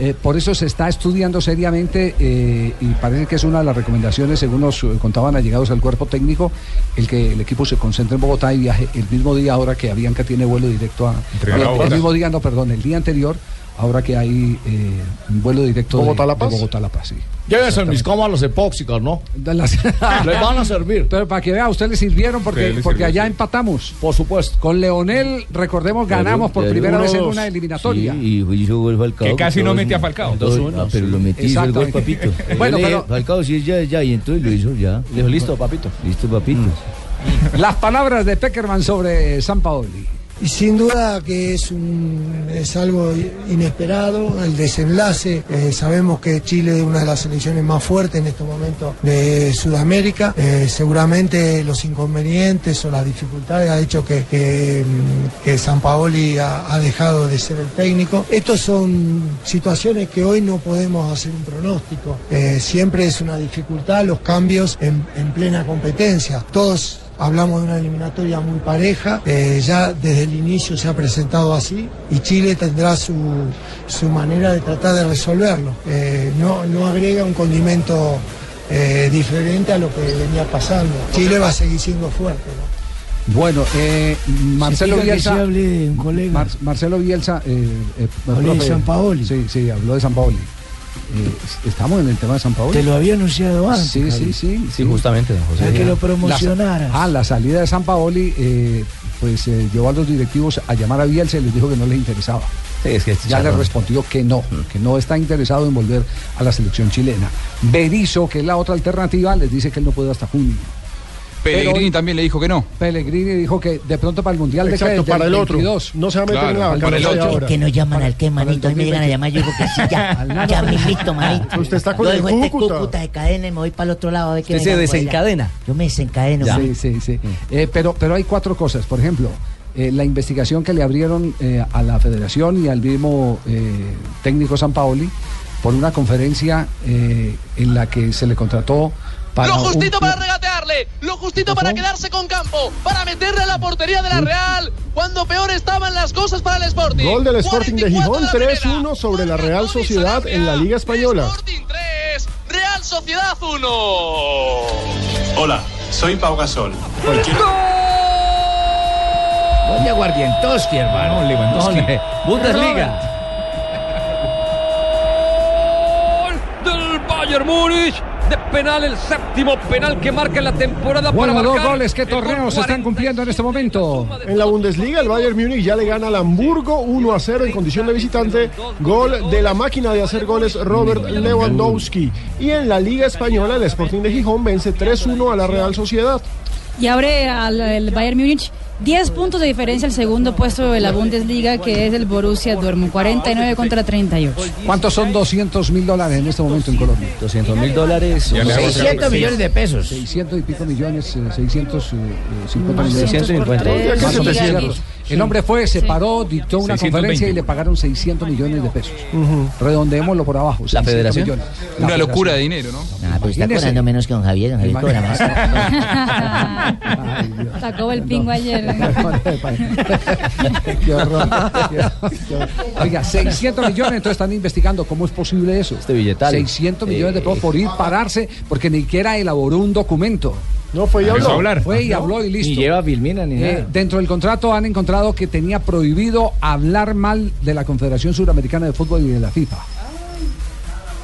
eh, por eso se está estudiando seriamente eh, y parece que es una de las recomendaciones, según nos contaban allegados al cuerpo técnico, el que el equipo se concentre en Bogotá y viaje el mismo día ahora que Avianca tiene vuelo directo a... El mismo día, no, perdón, el día anterior ahora que hay eh, un vuelo directo de- ¿Bogotá-La de Paz? Bogotá-La Paz, sí. Llévense mis cámaras epóxicas, ¿no? Les van a servir. Pero para que vea, a usted le sirvieron porque, Sí, porque sirvió, allá sí. empatamos. Por supuesto. Con Leonel, recordemos, ganamos por primera vez en 1-2. una eliminatoria. Sí, y hizo gol Falcao. Que casi no mete a Falcao. dos- 2-1, ah, pero lo metí, hizo el gol, papito. Bueno, pero- Falcao, sí, ya, ya, y y lo hizo ya. Dijo, listo, papito. Listo, papito. Las palabras de Peckerman sobre San Paoli. Y sin duda que es, un, es algo inesperado el desenlace. Eh, sabemos que Chile es una de las selecciones más fuertes en estos momentos de Sudamérica. Eh, seguramente los inconvenientes o las dificultades ha hecho que, que, mm, San Paoli ha, dejado de ser el técnico. Estos son situaciones que hoy no podemos hacer un pronóstico. Eh, siempre es una dificultad los cambios en, en plena competencia. Todos Hablamos de una eliminatoria muy pareja, eh, ya desde el inicio se ha presentado así y Chile tendrá su, su manera de tratar de resolverlo. Eh, no, no agrega un condimento eh, diferente a lo que venía pasando. Chile va a seguir siendo fuerte. ¿no? Bueno, eh, Marcelo Bielsa. de un colega. Mar- Marcelo Bielsa. Eh, eh, de San Paoli. Sí, sí, habló de San Paoli. Eh, estamos en el tema de San Paoli. Te lo había anunciado antes. Sí, sí, Javi. sí, Sí, justamente, don José. Para que lo La- promocionaras. ah, la salida de San Paoli, eh, pues eh, llevó a los directivos a llamar a Bielsa y les dijo que no les interesaba. Sí, es que este ya le respondió que no, que no está interesado en volver a la selección chilena. Berizzo, que es la otra alternativa, les dice que él no puede hasta junio. Pellegrini Pero- también le dijo que no. Pellegrini dijo que de pronto para el Mundial de Exacto, que para el otro. 22. No se va a meter Claro, en la para el ocho. ahora. Que no llaman al que, para el manito. Hoy me llegan a 2020. llamar, yo digo que sí, ya. Ya mismito, manito. Usted está con Yo el dejo este Cúcuta. Cúcuta de cadena y me voy para el otro lado a ver qué Usted se desencadena. Yo me desencadeno. Sí, manito. sí, sí. Eh, pero, pero hay cuatro cosas. Por ejemplo, eh, la investigación que le abrieron eh, a la federación y al mismo eh, técnico San Paoli por una conferencia eh, en la que se le contrató para Lo un justito club- para regatearle, lo justito para quedarse con campo, para meterle a la portería de la Real cuando peor estaban las cosas para el Sporting. Gol del Sporting de 44 Gijón, la primera. 3-1 sobre la Real Sociedad en la Liga Española. Sporting 3, Real Sociedad 1. Hola, soy Pau Gasol. Gol de Aguardientoski, hermano. Lewandowski. Bundesliga. del Bayern Múnich. De penal, el séptimo penal que marca la temporada Bueno, para dos marcar goles. ¿Qué torneos se están cumpliendo en este momento? En la Bundesliga, el Bayern Múnich ya le gana al Hamburgo 1 a 0 en condición de visitante. Gol de la máquina de hacer goles Robert Lewandowski. Y en la Liga Española, el Sporting de Gijón vence 3-1 a la Real Sociedad. Y abre al el Bayern Múnich 10 puntos de diferencia al segundo puesto de la Bundesliga, que es el Borussia Dortmund, 49 contra 38. ¿Cuántos son 200 mil dólares en este momento en Colombia? 200 mil dólares. Ya le hago 600 millones de pesos. 600 y pico millones, eh, 650 millones. 650. Tres, Más o menos, sí, ¿cierto? El hombre fue, se paró, dictó una 620. conferencia y le pagaron 600 millones de pesos. Redondeémoslo por abajo. 600 federación? millones. La Una locura de dinero, ¿no? Ah, pues está cobrando menos que don Javier. Don Javier cobra más. Sacó el pingo ayer. Qué horror. Oiga, 600 millones, entonces están investigando cómo es posible eso. Este billetal. 600 millones de pesos por ir, pararse, porque ni siquiera elaboró un documento. No fue y habló. hablar. Fue y habló y listo. Ni lleva Vilmina ni Eh, nada. dentro del contrato han encontrado que tenía prohibido hablar mal de la Confederación Suramericana de Fútbol y de la FIFA.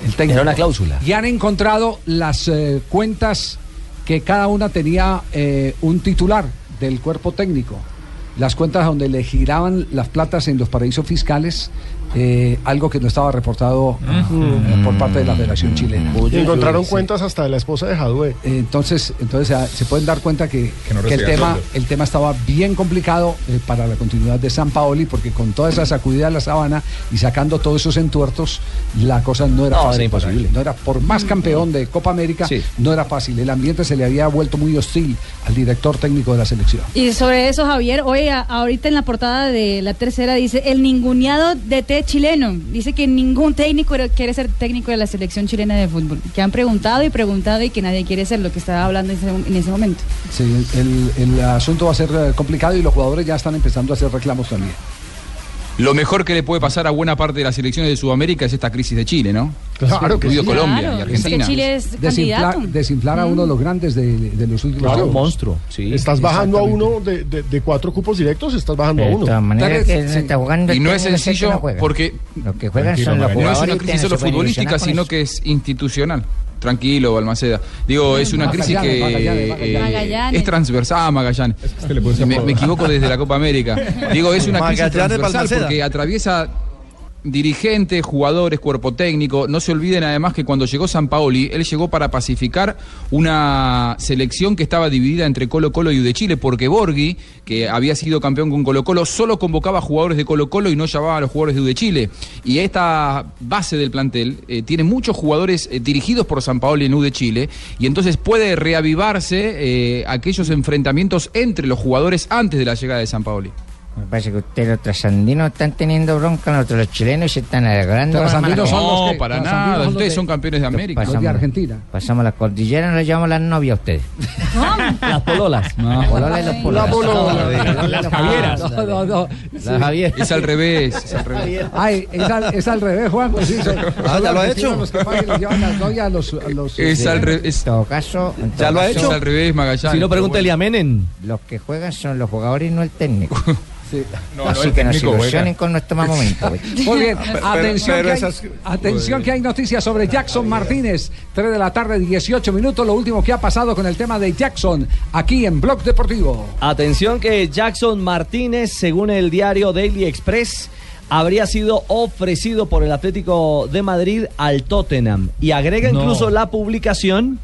El técnico. Era una cláusula. Y han encontrado las eh, cuentas que cada una tenía eh, un titular del cuerpo técnico. Las cuentas donde le giraban las platas en los paraísos fiscales, eh, algo que no estaba reportado eh, por parte de la Federación Chilena. Encontraron Sí. cuentas hasta de la esposa de Jadue. Entonces, entonces ah, se pueden dar cuenta que, Que no que el, tema, el tema estaba bien complicado eh, para la continuidad de San Paoli, porque con toda esa sacudida de la sabana y sacando todos esos entuertos, la cosa no era No, fácil. era imposible. No era por más campeón de Copa América, Sí. no era fácil. El ambiente se le había vuelto muy hostil al director técnico de la selección. Y sobre eso, Javier, hoy a- ahorita en la portada de la tercera dice el ninguneado DT chileno. Dice que ningún técnico quiere ser técnico de la selección chilena de fútbol. Que han preguntado y preguntado y que nadie quiere ser lo que estaba hablando en ese, en ese momento. Sí, el, el asunto va a ser eh, complicado y los jugadores ya están empezando a hacer reclamos también. Lo mejor que le puede pasar a buena parte de las selecciones de Sudamérica es esta crisis de Chile, ¿no? Claro que sí. Colombia Claro, y es que Argentina. Chile es Desinflar, candidato. desinflar a uno de los grandes de, de los últimos Claro. años. monstruo, sí. Estás bajando a uno de, de- de cuatro cupos directos, estás bajando a De uno. todas maneras, Tal que vez, se sí. está jugando Y no el es sencillo no porque Los que juegan son los no es una crisis solo futbolística, sino eso. que es institucional. Tranquilo, Balmaceda. Digo, es una crisis que Magallanes, eh, Magallanes. Es transversal, ah, Magallanes. Este le Me, me equivoco desde la Copa América. Digo, es una crisis transversal porque atraviesa dirigentes, jugadores, cuerpo técnico. No se olviden además que cuando llegó San Paoli, él llegó para pacificar una selección que estaba dividida entre Colo Colo y U de Chile, porque Borghi, que había sido campeón con Colo Colo, solo convocaba jugadores de Colo Colo y no llamaba a los jugadores de U de Chile. Y esta base del plantel eh, tiene muchos jugadores eh, dirigidos por San Paoli en U de Chile, y entonces puede reavivarse eh, aquellos enfrentamientos entre los jugadores antes de la llegada de San Paoli. Me parece que ustedes los trasandinos están teniendo bronca, nosotros los chilenos y se están agarrando. Trasandinos son los No, que- para trasandinos nada. son Ustedes de- son campeones de América. Los de Argentina. Pasamos la cordillera, nos llevamos las novias a ustedes. Las pololas. Las pololas y los pololas. La polola. Las Javieras. No, no, no. La Javier. Es al revés, es al revés. Ay, es al, es al revés, Juan. Pues sí, son- Ah, ¿ya lo ha hecho? Los que van y le llevan las novias a los. a los, Es al revés. En todo caso, en todo ¿Ya lo ha hecho? Es al revés, Magallanes. Si no, pregúntele a Menem. Los que juegan son los jugadores y no el técnico. sí. No, Así no, que ilusionen con nuestro mal momento. güey. Muy bien, Pero- atención, pero que hay, esas- atención que hay noticias sobre Jackson Martínez. 3 de la tarde, 18 minutos. Lo último que ha pasado con el tema de Jackson aquí en Blog Deportivo. Atención que Jackson Martínez, según el diario Daily Express, habría sido ofrecido por el Atlético de Madrid al Tottenham. Y agrega No. incluso la publicación,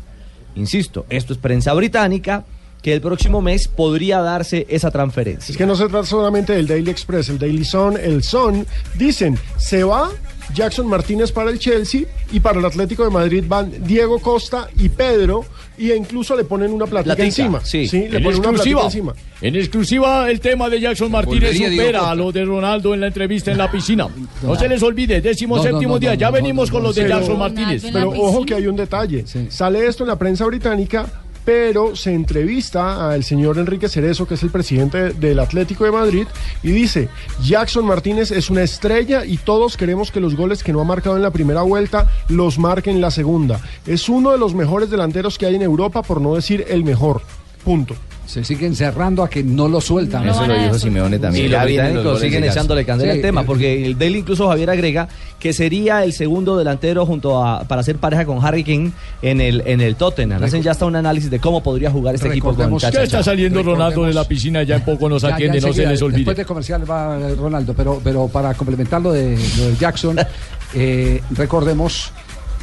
insisto, esto es prensa británica, que el próximo mes podría darse esa transferencia. Es que no se trata solamente del Daily Express, el Daily Sun, el Sun, dicen, se va Jackson Martínez para el Chelsea y para el Atlético de Madrid van Diego Costa y Pedro y incluso le ponen una platica Platica, encima. sí. le En ponen una platica encima. en exclusiva, el tema de Jackson Martínez supera a lo de Ronaldo en la entrevista en la piscina. No se les olvide, décimo No, séptimo no, día, no, ya no, venimos no, con no, los de Jackson Martínez. Pero ojo que hay un detalle. Sí. Sale esto en la prensa británica, pero se entrevista al señor Enrique Cerezo, que es el presidente del Atlético de Madrid, y dice, Jackson Martínez es una estrella y todos queremos que los goles que no ha marcado en la primera vuelta los marque en la segunda. Es uno de los mejores delanteros que hay en Europa, por no decir el mejor. Punto. Se siguen cerrando a que no lo sueltan. No van a- Simeone Y los británicos siguen echándole candela Sí, al tema, porque el Daily incluso Javier agrega que sería el segundo delantero junto a para hacer pareja con Harry King en el en el Tottenham. Hacen ya hasta un análisis de cómo podría jugar este equipo con Recordemos Ya está saliendo Ronaldo de la piscina, ya en poco nos Ya- ya atiende, no se les Después olvide. de comercial va eh, Ronaldo, pero, pero para complementar lo de, lo de Jackson, eh, recordemos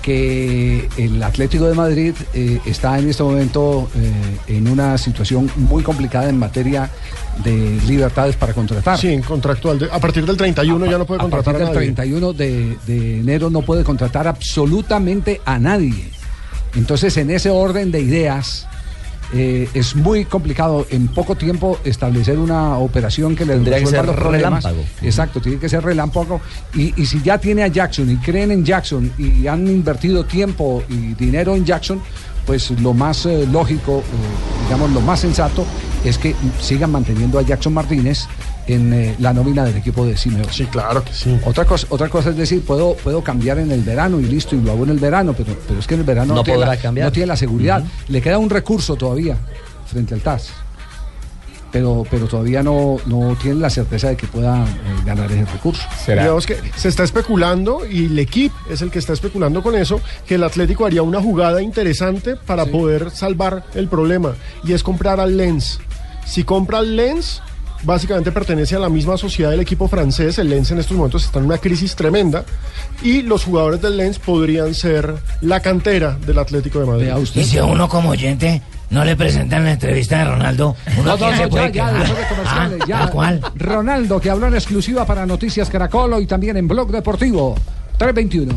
que el Atlético de Madrid eh, está en este momento eh, en una situación muy complicada en materia de libertades para contratar. Sí, en contractual. De- a partir del 31 ya no puede A contratar partir a del nadie. 31 de, de enero no puede contratar absolutamente a nadie. Entonces, en ese orden de ideas, eh, es muy complicado en poco tiempo establecer una operación que le Tendría que ser los problemas. relámpago. Exacto, tiene que ser relámpago. Y, y si ya tiene a Jackson y creen en Jackson y han invertido tiempo y dinero en Jackson, pues lo más eh, lógico, eh, digamos, lo más sensato es que sigan manteniendo a Jackson Martínez en eh, la nómina del equipo de Simeone. Sí, claro que sí. Otra cosa, otra cosa es decir, puedo, puedo cambiar en el verano y listo, y lo hago en el verano, pero, pero es que en el verano No tiene, podrá la, cambiar. no tiene la seguridad. Le queda un recurso todavía frente al TAS. Pero, pero todavía no, no tiene la certeza de que pueda eh, ganar ese recurso. Digamos que se está especulando y el equipo es el que está especulando con eso, que el Atlético haría una jugada interesante para poder salvar el problema y es comprar al Lens. Si compra al Lens, básicamente pertenece a la misma sociedad del equipo francés. El Lens en estos momentos está en una crisis tremenda y los jugadores del Lens podrían ser la cantera del Atlético de Madrid. Y si a uno como oyente no le presentan la entrevista de Ronaldo, uno No, no, no, se ya, puede ya, después de comerciales, Ah, ya. ¿tal cual? Ronaldo, que habló en exclusiva para Noticias Caracol y también en Blog Deportivo. 321.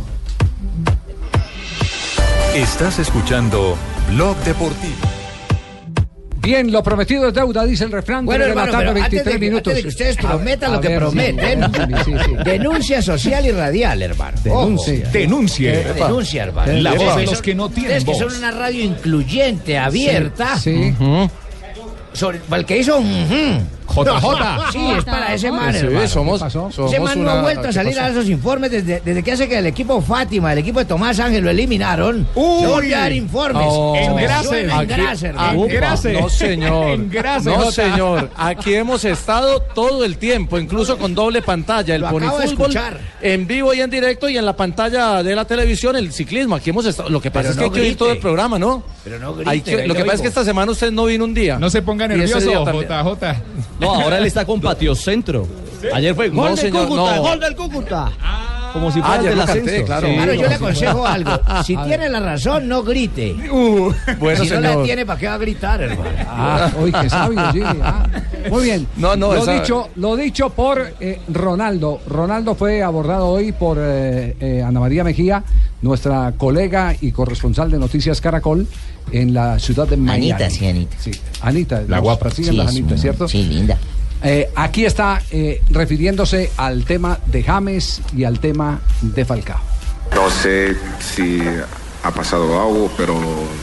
Estás escuchando Blog Deportivo. Bien, lo prometido es deuda, dice el refrán. Bueno, de hermano, pero antes 23 de, que, minutos. antes de que ustedes A- prometan a lo que ver, sí, prometen, sí, sí. denuncia social y radial, hermano. Denuncie. Ojo. Denuncie. Eh, Denuncia, hermano. La voz de los que no tienen ustedes que voz. son una radio incluyente, abierta. Sí. Sobre, para el que hizo ujú, JJ. Sí, es para ese man, Sí, hermano. somos- somos ese man no ha vuelto a ¿qué salir pasó? a esos informes desde, desde que hace que el equipo Fátima, el equipo de Tomás Ángel lo eliminaron. Uy. No volvió a dar informes. No. Eso me Engrase. suena, Aquí- engrase, hermano. Upa, No, señor. No, señor. Aquí hemos estado todo el tiempo, incluso con doble pantalla. El Ponifútbol en vivo y en directo y en la pantalla de la televisión el ciclismo. Aquí hemos estado. Lo que pasa Pero es que no hay que oír todo el programa, ¿no? Pero no Hay grite, que- lo que pasa es que esta semana usted no vino un día. No se ponga nervioso. JJ. No, ahora él está con Patio Centro. Ayer fue Gol no, del señor, Cúcuta, no. gol del Cúcuta. Como si Ah, fuera ayer del lo canté, ascenso. claro. Sí. Claro, yo le aconsejo algo. Si tiene la razón, no grite. Bueno, si no la señor. tiene, ¿para qué va a gritar, hermano? Ah, uy, qué sabio, ah. Muy bien. No, no, lo, esa- dicho, lo dicho por eh, Ronaldo. Ronaldo fue abordado hoy por eh, eh, Ana María Mejía, nuestra colega y corresponsal de Noticias Caracol en la ciudad de Miami. Anita, sí, Anita. Sí, Anita. La guapa. Sí, las Anitas, ¿cierto? Sí, linda. Eh, aquí está eh, refiriéndose al tema de James y al tema de Falcao. No sé si ha pasado algo, pero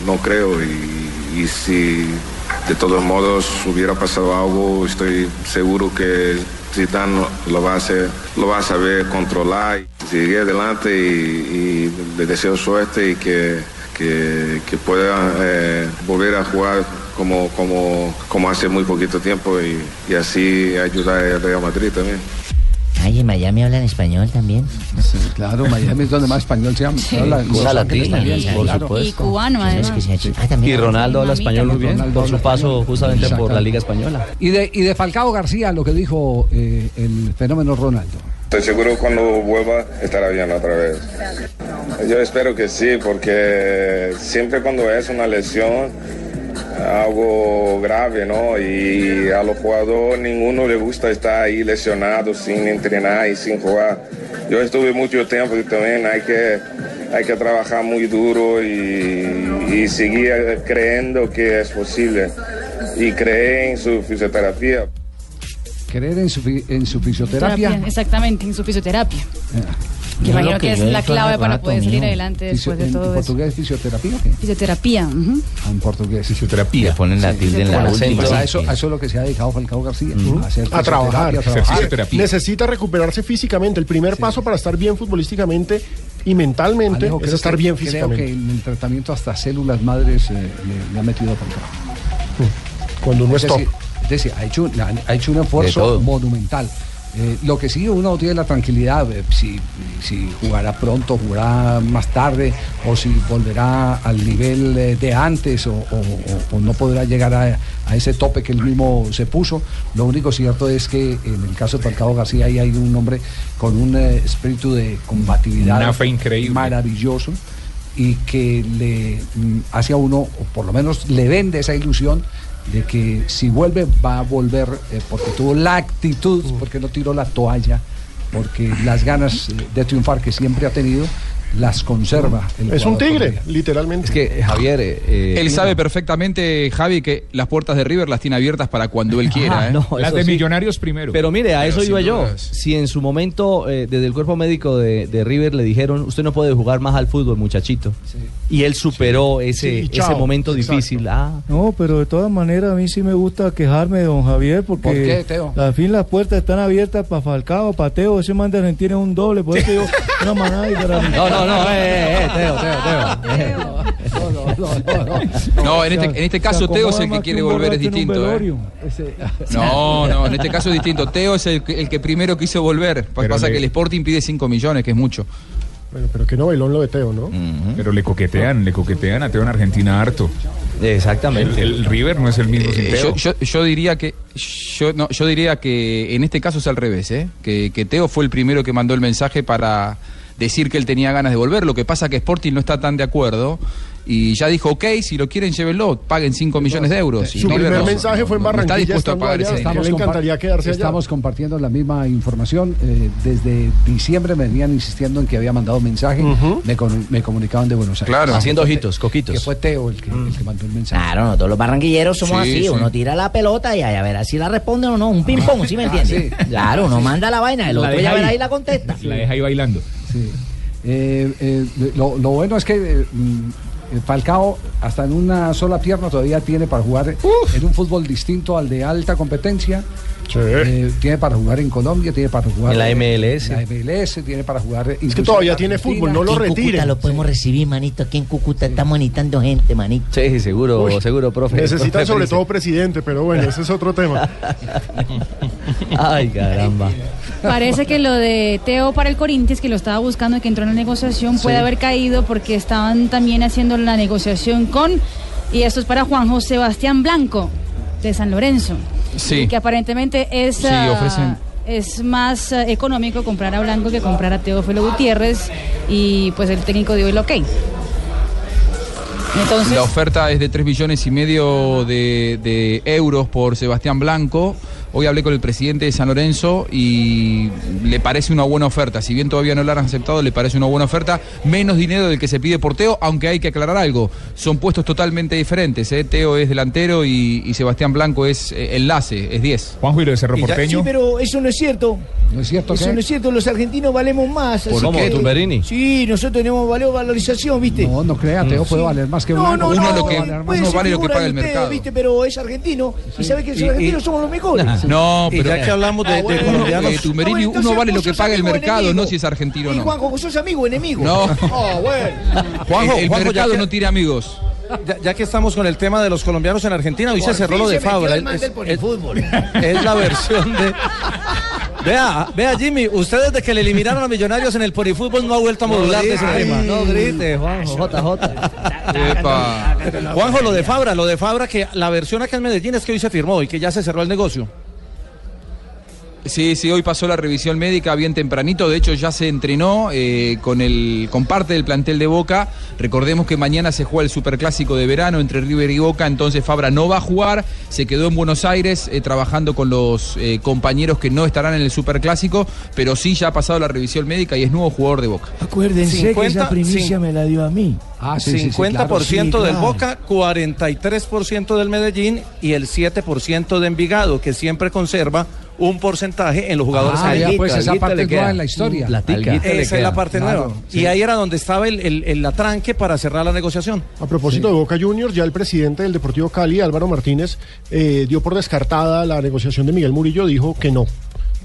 no creo. Y, y si de todos modos hubiera pasado algo, estoy seguro que Zidane lo va a hacer, lo va a saber controlar. Sigue adelante y, y le deseo suerte y que, que, que pueda eh, volver a jugar como, como, como hace muy poquito tiempo y, y así ayudar al Real Madrid también. Ay, en Miami hablan español también. claro, Miami es donde más español se habla. Sí. por y- supuesto. Y cubano, además. Ah, también Y Ronaldo habla español muy bien Ronaldo por su paso justamente por la. Liga Española. Y de, y de Falcao García, lo que dijo eh, el fenómeno Ronaldo. Estoy seguro cuando vuelva estará bien otra vez. Yo espero que sí, porque siempre cuando es una lesión, algo grave, ¿no? Y a los jugadores ninguno le gusta estar ahí lesionado sin entrenar y sin jugar. Yo estuve mucho tiempo y también hay que, hay que trabajar muy duro y, y seguir creyendo que es posible. Y creer en su fisioterapia. Creer en su, en su fisioterapia. Terapia, Exactamente, en su fisioterapia. Que Yo imagino que que es la clave para poder salir adelante Fisio- después de en todo eso. portugués fisioterapia o qué? Fisioterapia. ujú. Ah, en portugués. Fisioterapia. Le ponen la tilde en la última. a eso, a eso es lo que se ha dedicado Falcao García. A, hacer a trabajar. fisioterapia, a trabajar. Fisioterapia. Necesita recuperarse físicamente. El primer paso para estar bien futbolísticamente y mentalmente Alejo, es creo estar que- bien Creo físicamente. que en el tratamiento hasta células madres eh, le, le ha metido a Falcao. Cuando uno es Es top. Decir, ha hecho, ha hecho un esfuerzo monumental. Eh, lo que sí uno tiene la tranquilidad, eh, si, si jugará pronto, jugará más tarde, o si volverá al nivel eh, de antes, o, o- o- o no podrá llegar a, a ese tope que él mismo se puso. Lo único cierto es que en el caso de Falcao García ahí hay un hombre con un eh, espíritu de combatividad Una fe increíble. maravilloso y que le mm, hace a uno, o por lo menos le vende esa ilusión de que si vuelve va a volver eh, porque tuvo la actitud, porque no tiró la toalla, porque las ganas de triunfar que siempre ha tenido las conserva. el Es un tigre, colombiano. literalmente. Es que, Javier. eh, Él sabe perfectamente, Javi, que las puertas de River las tiene abiertas para cuando él quiera. Ah, ¿eh? no, Las de sí. Millonarios primero. Pero mire, a Pero eso iba yo. dudas. Si en su momento eh, desde el cuerpo médico de, de River le dijeron, usted no puede jugar más al fútbol, muchachito. Y él superó ese, Sí, ese chao. momento Exacto. difícil. Ah, No, pero de todas maneras a mí sí me gusta quejarme de don Javier porque ¿Por qué, Teo? al fin las puertas están abiertas para Falcao, para Teo, ese man de Argentina es un doble, por eso yo una manada y para mí. no, no, no, eh, eh, eh, Teo, Teo, Teo. No, no, no, no, no. No, en este, en este caso Teo es el que quiere volver, es distinto. ¿eh? No, no, en este caso es distinto. Teo es el, que- el que primero quiso volver. Pero Pasa le- que el Sporting pide 5 millones, que es mucho. Bueno, pero qué novelón lo de Teo, ¿no? Pero le coquetean, le coquetean a Teo en Argentina harto. Exactamente. El, el River no es el mismo sin Eh, Teo. yo, yo- yo diría que yo, no, yo diría que en este caso es al revés, ¿eh? que, que Teo fue el primero que mandó el mensaje para decir que él tenía ganas de volver. Lo que pasa que Sporting no está tan de acuerdo y ya dijo, ok, si lo quieren llévenlo, paguen 5 millones de euros. Y Su River primer no- mensaje fue en no- no está Barranquilla dispuesto a pagar allá, ese hasta dinero. le encantaría quedarse allá. estamos compartiendo la misma información. eh, desde diciembre me venían insistiendo en que había mandado mensaje. me, con- me comunicaban de Buenos Aires. Claro. Haciendo ojitos, coquitos. Que fue Teo el que, el que mandó el mensaje. Claro, no, todos los barranquilleros somos Sí, así. sí. Uno tira la pelota y a ver así la responde o no. Un ping-pong, ¿sí me entiendes? sí. Claro, uno manda la vaina, el La otro ya verá y la contesta. La deja ahí bailando. Sí. Eh, eh, lo, lo bueno es que eh, mm, Falcao hasta en una sola pierna todavía tiene para jugar en un fútbol distinto al de alta competencia. Eh, tiene para jugar en Colombia, tiene para jugar En la MLS. en la MLS, tiene para jugar. Es que todavía tiene fútbol, no lo Aquí en Cúcuta retiren. lo podemos recibir, manito. Aquí en Cúcuta estamos necesitando gente, manito. Sí, seguro, Uy, seguro, profe. Necesitan sobre todo presidente, pero bueno, ese es otro tema. Ay, caramba. Parece que lo de Teo para el Corinthians, que lo estaba buscando y que entró en la negociación, puede Sí. haber caído porque estaban también haciendo la negociación con, y esto es para Juanjo Sebastián Blanco, de San Lorenzo. Sí. Que aparentemente es, Sí, ah, ofrecen- es más ah, económico comprar a Blanco que comprar a Teófilo Gutiérrez y pues el técnico dio el ok. Entonces, La oferta es de 3 millones y medio de, de euros por Sebastián Blanco. Hoy hablé con el presidente de San Lorenzo y le parece una buena oferta. Si bien todavía no la han aceptado, le parece una buena oferta. Menos dinero del que se pide por Teo, aunque hay que aclarar algo. Son puestos totalmente diferentes. ¿eh? Teo es delantero y, y Sebastián Blanco es eh, enlace, es 10. Juanjo y lo de Cerro Sí, pero eso no es cierto. ¿No es cierto Eso qué? no es cierto, los argentinos valemos más. ¿Por qué, que- Tumberini? Sí, nosotros tenemos valor, valorización, ¿viste? No, no crea, Teo puede valer más que no, Blanco. no, Uno no, lo que- puede uno ser vale lo que paga el mercado. ¿viste? Pero es argentino y sabe que los Y- y- argentinos somos los mejores. No, Y pero ya que hablamos de- de Uno, colombianos- eh, Tumberini, Ah, bueno, uno vale lo que paga el mercado, enemigo. no si es argentino o Y no. Juanjo, ¿vos sos amigo o enemigo? No. Oh, bueno. Juanjo, el Juanjo, ya mercado que- no tiene amigos. Ya, ya que estamos con el tema de los colombianos en Argentina, hoy se cerró lo de Fabra. el Es- del es- es la versión de. Vea, vea Jimmy, usted desde que le eliminaron a Millonarios en el polifútbol no ha vuelto a modular de ese tema. No grite, Juanjo, JJ. Juanjo, lo de Fabra, lo de Fabra, que la versión acá en Medellín es que hoy se firmó y que ya se cerró el negocio. Sí, sí, hoy pasó la revisión médica bien tempranito. De hecho, ya se entrenó eh, con, el, con parte del plantel de Boca. Recordemos que mañana se juega el superclásico de verano entre River y Boca. Entonces, Fabra no va a jugar. Se quedó en Buenos Aires eh, trabajando con los eh, compañeros que no estarán en el superclásico. Pero sí, ya ha pasado la revisión médica y es nuevo jugador de Boca. Acuérdense que 50, esa primicia me la dio a mí. Ah, 50% Sí, del claro. Boca, 43% del Medellín y el 7% de Envigado, que siempre conserva un porcentaje en los jugadores Ah, que ya, hay. pues esa parte es nueva en la historia. Esa es la parte Claro, nueva. sí. Y ahí era donde estaba el, el, el atranque para cerrar la negociación. A propósito de Boca Juniors, ya el presidente del Deportivo Cali, Álvaro Martínez, eh, dio por descartada la negociación de Miguel Murillo, dijo que no,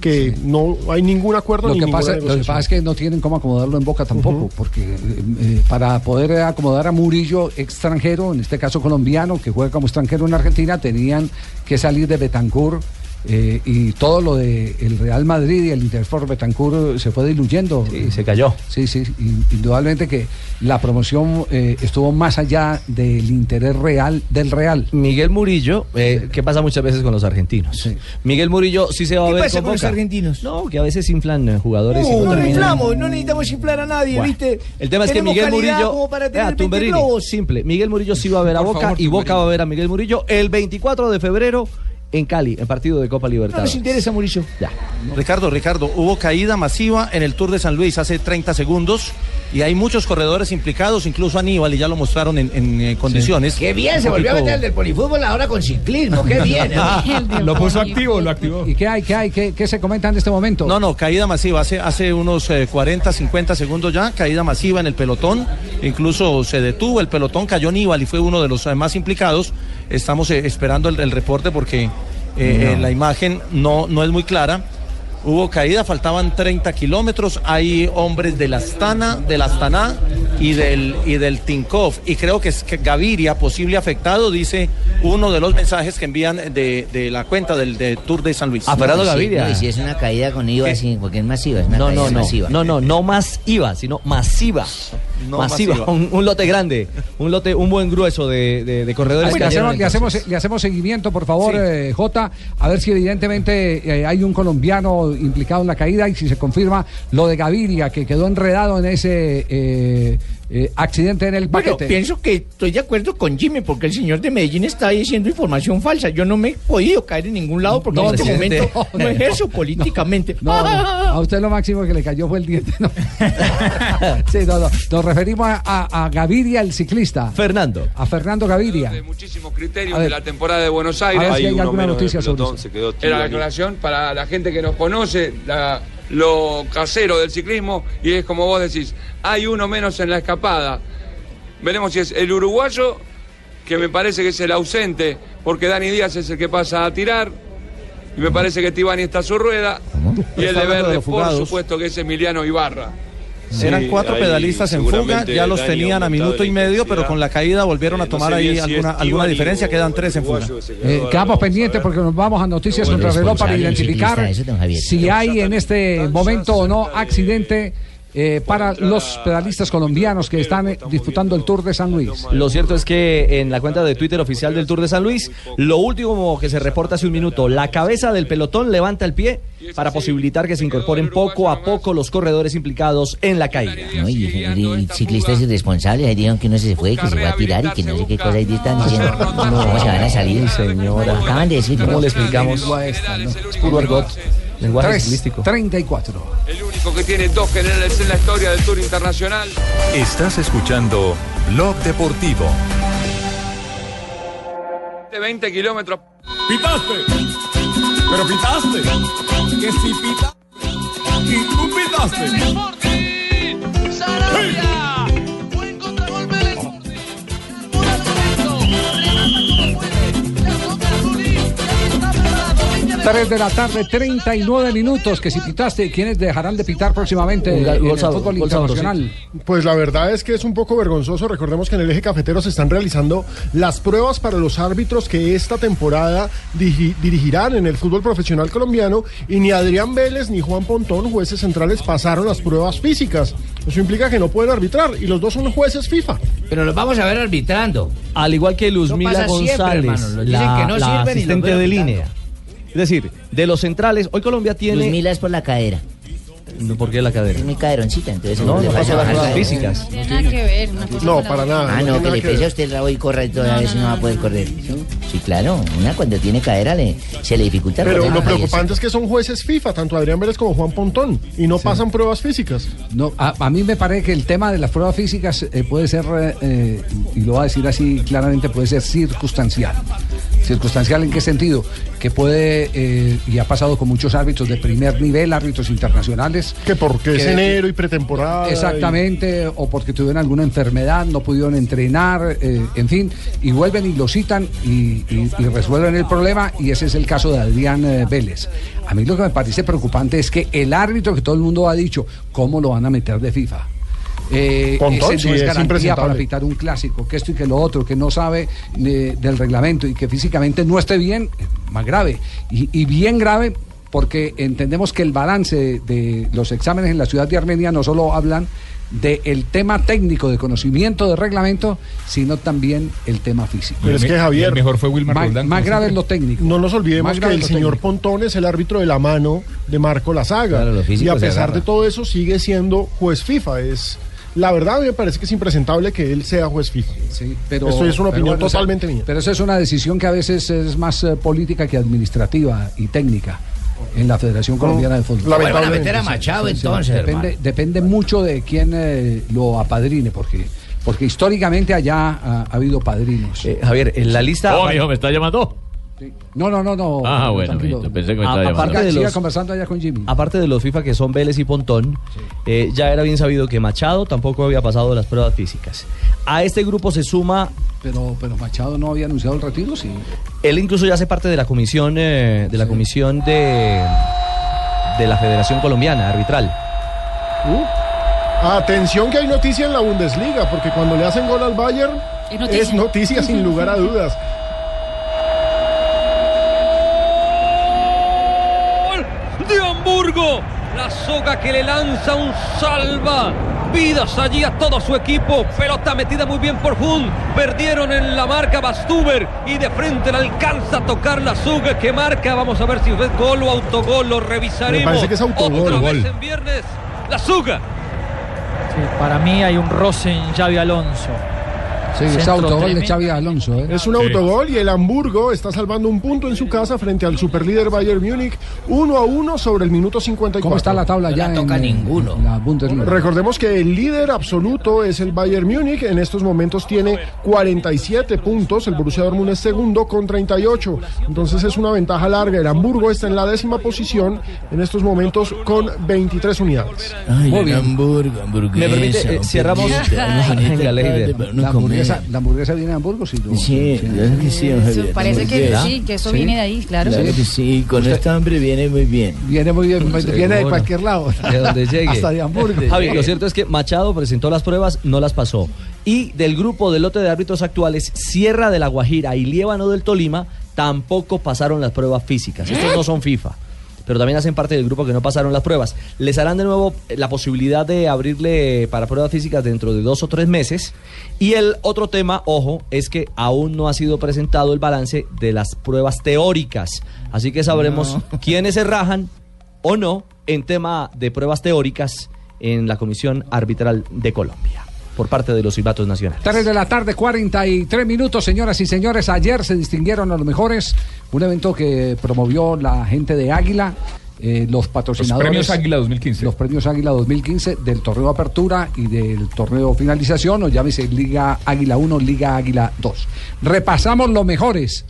que no hay ningún acuerdo Lo ni que, pasa, lo que pasa es que no tienen cómo acomodarlo en Boca tampoco, porque eh, eh, para poder acomodar a Murillo extranjero, en este caso colombiano, que juega como extranjero en Argentina, tenían que salir de Betancourt. Eh, y todo lo de el Real Madrid y el Intersport Betancourt eh, se fue diluyendo. Sí, se cayó. Sí, sí, in- indudablemente que la promoción eh, estuvo más allá del interés real del Real. Miguel Murillo, eh, ¿qué pasa muchas veces con los argentinos? Miguel Murillo sí se va a ¿Qué ver pasa con con los Boca. argentinos? No, que a veces inflan eh, jugadores y Uh, no no terminan. inflamos, no necesitamos inflar a nadie, Bueno, ¿viste? El tema es que Miguel Murillo. como para tener 20 Tumberini, globos. simple. Miguel Murillo sí va a ver a Por Boca favor, y Boca va a ver a Miguel Murillo el 24 de febrero en Cali, en partido de Copa No Libertadores. nos interesa, Murillo. Ya. Ricardo, Ricardo, hubo caída masiva en el Tour de San Luis hace 30 segundos y hay muchos corredores implicados, incluso Aníbal, y ya lo mostraron en, en, eh, condiciones. Qué bien, se volvió a meter el del polifútbol ahora con ciclismo, qué bien. ¿eh? Lo puso activo, lo activó. ¿Y qué hay, qué hay, qué, qué se comenta en este momento? No, no, caída masiva. Hace, hace unos eh, 40, 50 segundos ya, caída masiva en el pelotón. Incluso se detuvo el pelotón, cayó Aníbal y fue uno de los eh, más implicados. Estamos eh, esperando el, el reporte porque eh, eh, la imagen no, no es muy clara. Hubo caída, faltaban 30 kilómetros. Hay hombres del Astana, del Astana y del, y del Tinkoff. Y creo que es que Gaviria, posible afectado, dice uno de los mensajes que envían de, de la cuenta del de Tour de San Luis. Si- Gaviria. no, y si es una caída con IVA, porque es masiva, es una No, caída no, no. masiva. No, no, no más IVA, sino masiva. No masiva. masiva. Un, un lote grande. Un lote, un buen grueso de, de- de corredores Ay, que le, hacemos, le hacemos seguimiento, por favor, Sí. eh, Jota, a ver si evidentemente eh, hay un colombiano implicado en la caída y si se confirma lo de Gaviria, que quedó enredado en ese eh, eh, accidente en el Bueno, paquete. pienso que estoy de acuerdo con Jimmy porque el señor de Medellín está diciendo información falsa. Yo no me he podido caer en ningún lado porque No, en este presidente. momento no, ejerzo políticamente. No, no, a usted lo máximo que le cayó fue el diente. No. Sí, no, no. Nos referimos a, a- a Gaviria, el ciclista. Fernando. A Fernando Gaviria. de muchísimos criterios de la temporada de Buenos A Aires. ver si hay alguna noticia sobre eso. Era la aclaración para la gente que nos conoce, la- lo casero del ciclismo, y es como vos decís, hay uno menos en la escapada. Veremos si es el uruguayo que me parece que es el ausente, porque Dani Díaz es el que pasa a tirar. Y me parece que Tibani está a su rueda. Y el de verde, por supuesto, que es Emiliano Ibarra. Eran cuatro ahí pedalistas en fuga, ya los tenían a minuto y medio, pero con la caída volvieron a tomar sé ahí alguna, alguna diferencia, quedan tres en fuga. Eh, quedamos pendientes porque nos vamos a noticias contra reloj para responsable el identificar si hay en este momento o no accidente eh, para los pedalistas colombianos que están eh, disputando el Tour de San Luis. Lo cierto es que en la cuenta de Twitter oficial del Tour de San Luis, lo último que se reporta hace un minuto, la cabeza del pelotón levanta el pie para posibilitar que se incorporen poco a poco los corredores implicados en la caída. No, y, y ciclistas irresponsables, ahí dijeron que uno se fue, que se fue a tirar y que no sé qué cosa ahí están diciendo. ¿Cómo se van a salir? Señora. Acaban de decir. ¿Cómo le explicamos? Es puro argot, lenguaje Tres, ciclístico. 34. El único que tiene dos generales en la historia del Tour Internacional. Estás escuchando Blog Deportivo. De 20 kilómetros. ¡Pitaste! ¡Pero pitaste! ¡Que sí pitaste! ¡Y tú pitaste! Sarabia. 3 de la tarde, 39 minutos. Que si pitaste, ¿quiénes dejarán de pitar próximamente Un en gol- el fútbol internacional? Pues la verdad es que es un poco vergonzoso. Recordemos que en el eje cafetero se están realizando las pruebas para los árbitros que esta temporada digi- dirigirán en el fútbol profesional colombiano y ni Adrián Vélez ni Juan Pontón, jueces centrales, pasaron las pruebas físicas. Eso implica que no pueden arbitrar y los dos son jueces FIFA. Pero los vamos a ver arbitrando. Al igual que Luzmila González, dicen la, que no la asistente de línea. Es decir, de los centrales, hoy Colombia tiene... Luzmila es por la cadera. No, ¿Por qué la cadera? Es mi caderoncita, entonces No, le no pasa pasa a bajar nada la- físicas. No tiene nada que ver. No, para nada. Ah, no, que le pese a usted el rabo y corre toda vez no, no va a poder correr. Sí, claro. Una cuando tiene cadera le, se le dificulta Pero lo preocupante es que son jueces FIFA, tanto Adrián Vélez como Juan Pontón, y no pasan pruebas físicas. No, a, a mí me parece que el tema de las pruebas físicas eh, puede ser, eh, eh, y lo voy a decir así claramente, puede ser circunstancial. ¿Circunstancial en qué sentido? Que puede, eh, y ha pasado con muchos árbitros de primer nivel, árbitros internacionales. Que porque es enero y pretemporada. Exactamente, o porque tuvieron alguna enfermedad, no pudieron entrenar, eh, en fin, y vuelven y lo citan y, y- y resuelven el problema, y ese es el caso de Adrián eh, Vélez. A mí lo que me parece preocupante es que el árbitro que todo el mundo ha dicho, ¿cómo lo van a meter de FIFA? Eh, Pontón, ese sí, no es es garantía para pitar un clásico, que esto y que lo otro, que no sabe eh, del reglamento y que físicamente no esté bien, más grave. Y, y bien grave porque entendemos que el balance de los exámenes en la ciudad de Armenia no solo hablan del tema técnico de conocimiento de reglamento, sino también el tema físico. Pero es que Javier. El mejor fue Wilmar Más, Roldán. más grave es lo técnico. No nos olvidemos que el señor técnico. Pontón es el árbitro de la mano de Marco Lazaga. Claro, lo y a pesar de todo eso sigue siendo juez FIFA. Es la verdad a mí me parece que es impresentable que él sea juez FIFA. Sí, pero, Esto es una opinión bueno, esa- totalmente mía. Pero eso es una decisión que a veces es más eh, política que administrativa y técnica en la Federación Colombiana de Fútbol. la- Vuelvan a meter a Machado Sí, sí, entonces, depende, hermano. depende mucho de quién eh, lo apadrine, porque, porque históricamente allá ha, ha habido padrinos. Eh, Javier, en la lista... Oh, mijo, ¿me está llamando? No, no, no, no. Ah, bueno, listo, pensé que me A- estaba llamando. aparte de Siga los- conversando allá con Jimmy. Aparte de los FIFA que son Vélez y Pontón, eh, ya era bien sabido que Machado tampoco había pasado las pruebas físicas. A este grupo se suma, Pero, pero Machado no había anunciado el retiro, sí. él incluso ya hace parte de la comisión, eh, de la comisión de, de la Federación Colombiana Arbitral. Uh, atención que hay noticia en la Bundesliga, porque cuando le hacen gol al Bayern Es noticia. es noticia sin lugar a dudas. Hamburgo. La soga que le lanza un salva. Vidas allí a todo su equipo. Pelota metida muy bien por Hun. Perdieron en la marca Bastuber. Y de frente le alcanza a tocar la soga que marca. Vamos a ver si es gol o autogol. Lo revisaremos. Me parece que es autogol. Otra vez en viernes. La soga. Sí, para mí hay un roce en Xavi Alonso. Sí, es autogol de. Xavi Alonso. ¿eh? Es un autogol y el Hamburgo está salvando un punto en su casa frente al superlíder Bayern Múnich, 1 a 1 sobre el minuto 54. ¿Cómo está la tabla No ya la en, toca eh, ninguno. en la Bundesliga? Recordemos que el líder absoluto es el Bayern Múnich. En estos momentos tiene 47 puntos. El Borussia Dortmund es segundo con 38. Entonces es una ventaja larga. El Hamburgo está en la décima posición en estos momentos con 23 unidades. Ay, Muy bien. hamburgo, hamburguesa. Me permite, eh, cerramos- tarde para uno La. Hamburguesa, la hamburguesa viene de Hamburgo, sí. Sí, claro que sí, don Eso Javier. parece que ¿Verdad? sí, que eso Sí. viene de ahí, claro. Claro que sí, con esta hambre viene muy bien. Viene muy bien, viene de cualquier lado. De donde llegue. Hasta de Hamburgo. Javi, lo cierto es que Machado presentó las pruebas, no las pasó. Y del grupo del lote de árbitros actuales, Sierra de la Guajira y Liébano del Tolima tampoco pasaron las pruebas físicas. Estos no son FIFA. Pero también hacen parte del grupo que no pasaron las pruebas. Les harán de nuevo eh, la posibilidad de abrirle para pruebas físicas dentro de dos o tres meses. Y el otro tema, ojo, es que aún no ha sido presentado el balance de las pruebas teóricas. Así que sabremos quiénes se rajan o no en tema de pruebas teóricas en la Comisión Arbitral de Colombia por parte de los silbatos nacionales. 3 de la tarde, 43 minutos, señoras y señores. Ayer se distinguieron a los mejores. Un evento que promovió la gente de Águila. eh, los patrocinadores. premios Águila 2015. Los premios Águila 2015 del torneo Apertura y del torneo Finalización, o llámese Liga Águila 1, Liga Águila 2. Repasamos los mejores.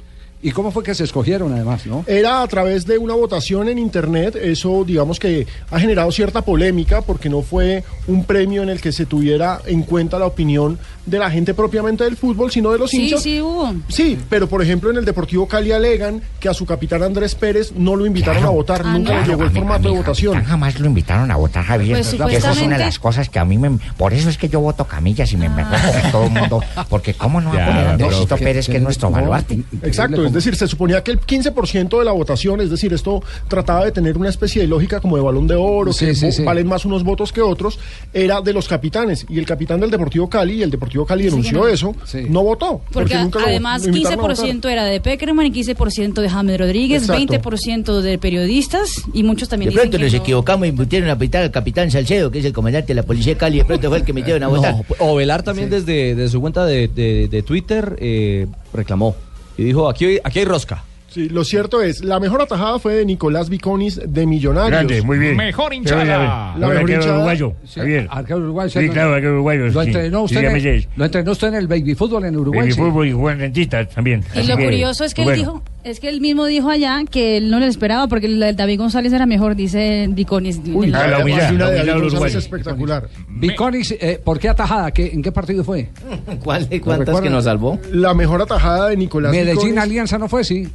¿Y cómo fue que se escogieron además, no? Era a través de una votación en internet, eso digamos que ha generado cierta polémica porque no fue un premio en el que se tuviera en cuenta la opinión de la gente propiamente del fútbol, sino de los Sí, hinchas. sí hubo. Sí, pero por ejemplo en el Deportivo Cali alegan que a su capitán Andrés Pérez no lo invitaron Claro. a votar, Ah, nunca no. le llegó el formato mi de votación. jamás lo invitaron a votar, Javier. Pues, Que Esa es una de las cosas que a mí me... Por eso es que yo voto camillas y me me con todo el mundo. Porque cómo no va a Ya, poner a Pérez, que es nuestro baluarte. Exacto, es decir, se suponía que el 15% de la votación, es decir, esto trataba de tener una especie de lógica como de balón de oro, Sí, que sí, vo- sí. valen más unos votos que otros, era de los capitanes. Y el capitán del Deportivo Cali, y el Deportivo Cali Sí, denunció eso, no votó. Porque nunca lo- además lo votar. 15% era de Peckerman y 15% de James Rodríguez, Exacto. 20% de periodistas y muchos también De dicen pronto que nos no. equivocamos y metieron a pitar al capitán Salcedo, que es el comandante de la policía de Cali, y de pronto fue el que metieron a votar. No, o Velar también desde, desde su cuenta de, de- de Twitter eh, reclamó y dijo, aquí, aquí hay rosca. Sí, lo cierto es, la mejor atajada fue de Nicolás Viconis de Millonarios. Grande, muy bien. Mejor hinchada. La mejor arquero hinchada. uruguayo, Sí, Javier. arquero uruguayo, Sí, no- claro, arquero uruguayo. Lo sí. entrenó usted, Dígame, en, Jay. lo entrenó usted en el baby fútbol en Uruguay. Baby sí. fútbol y Juan Dentista también. Y lo que, curioso es que él bueno. dijo, es que él mismo dijo allá que él no le esperaba porque el David González era mejor, dice Diconis. Uy, Ah, la humildad, una la de humildad David González uruguayo. espectacular. Viconis, eh, ¿por qué atajada? ¿Qué, ¿En qué partido fue? ¿Cuál de ¿Lo cuántas que nos salvó? La mejor atajada de Nicolás Medellín Viconis- Alianza no fue, sí.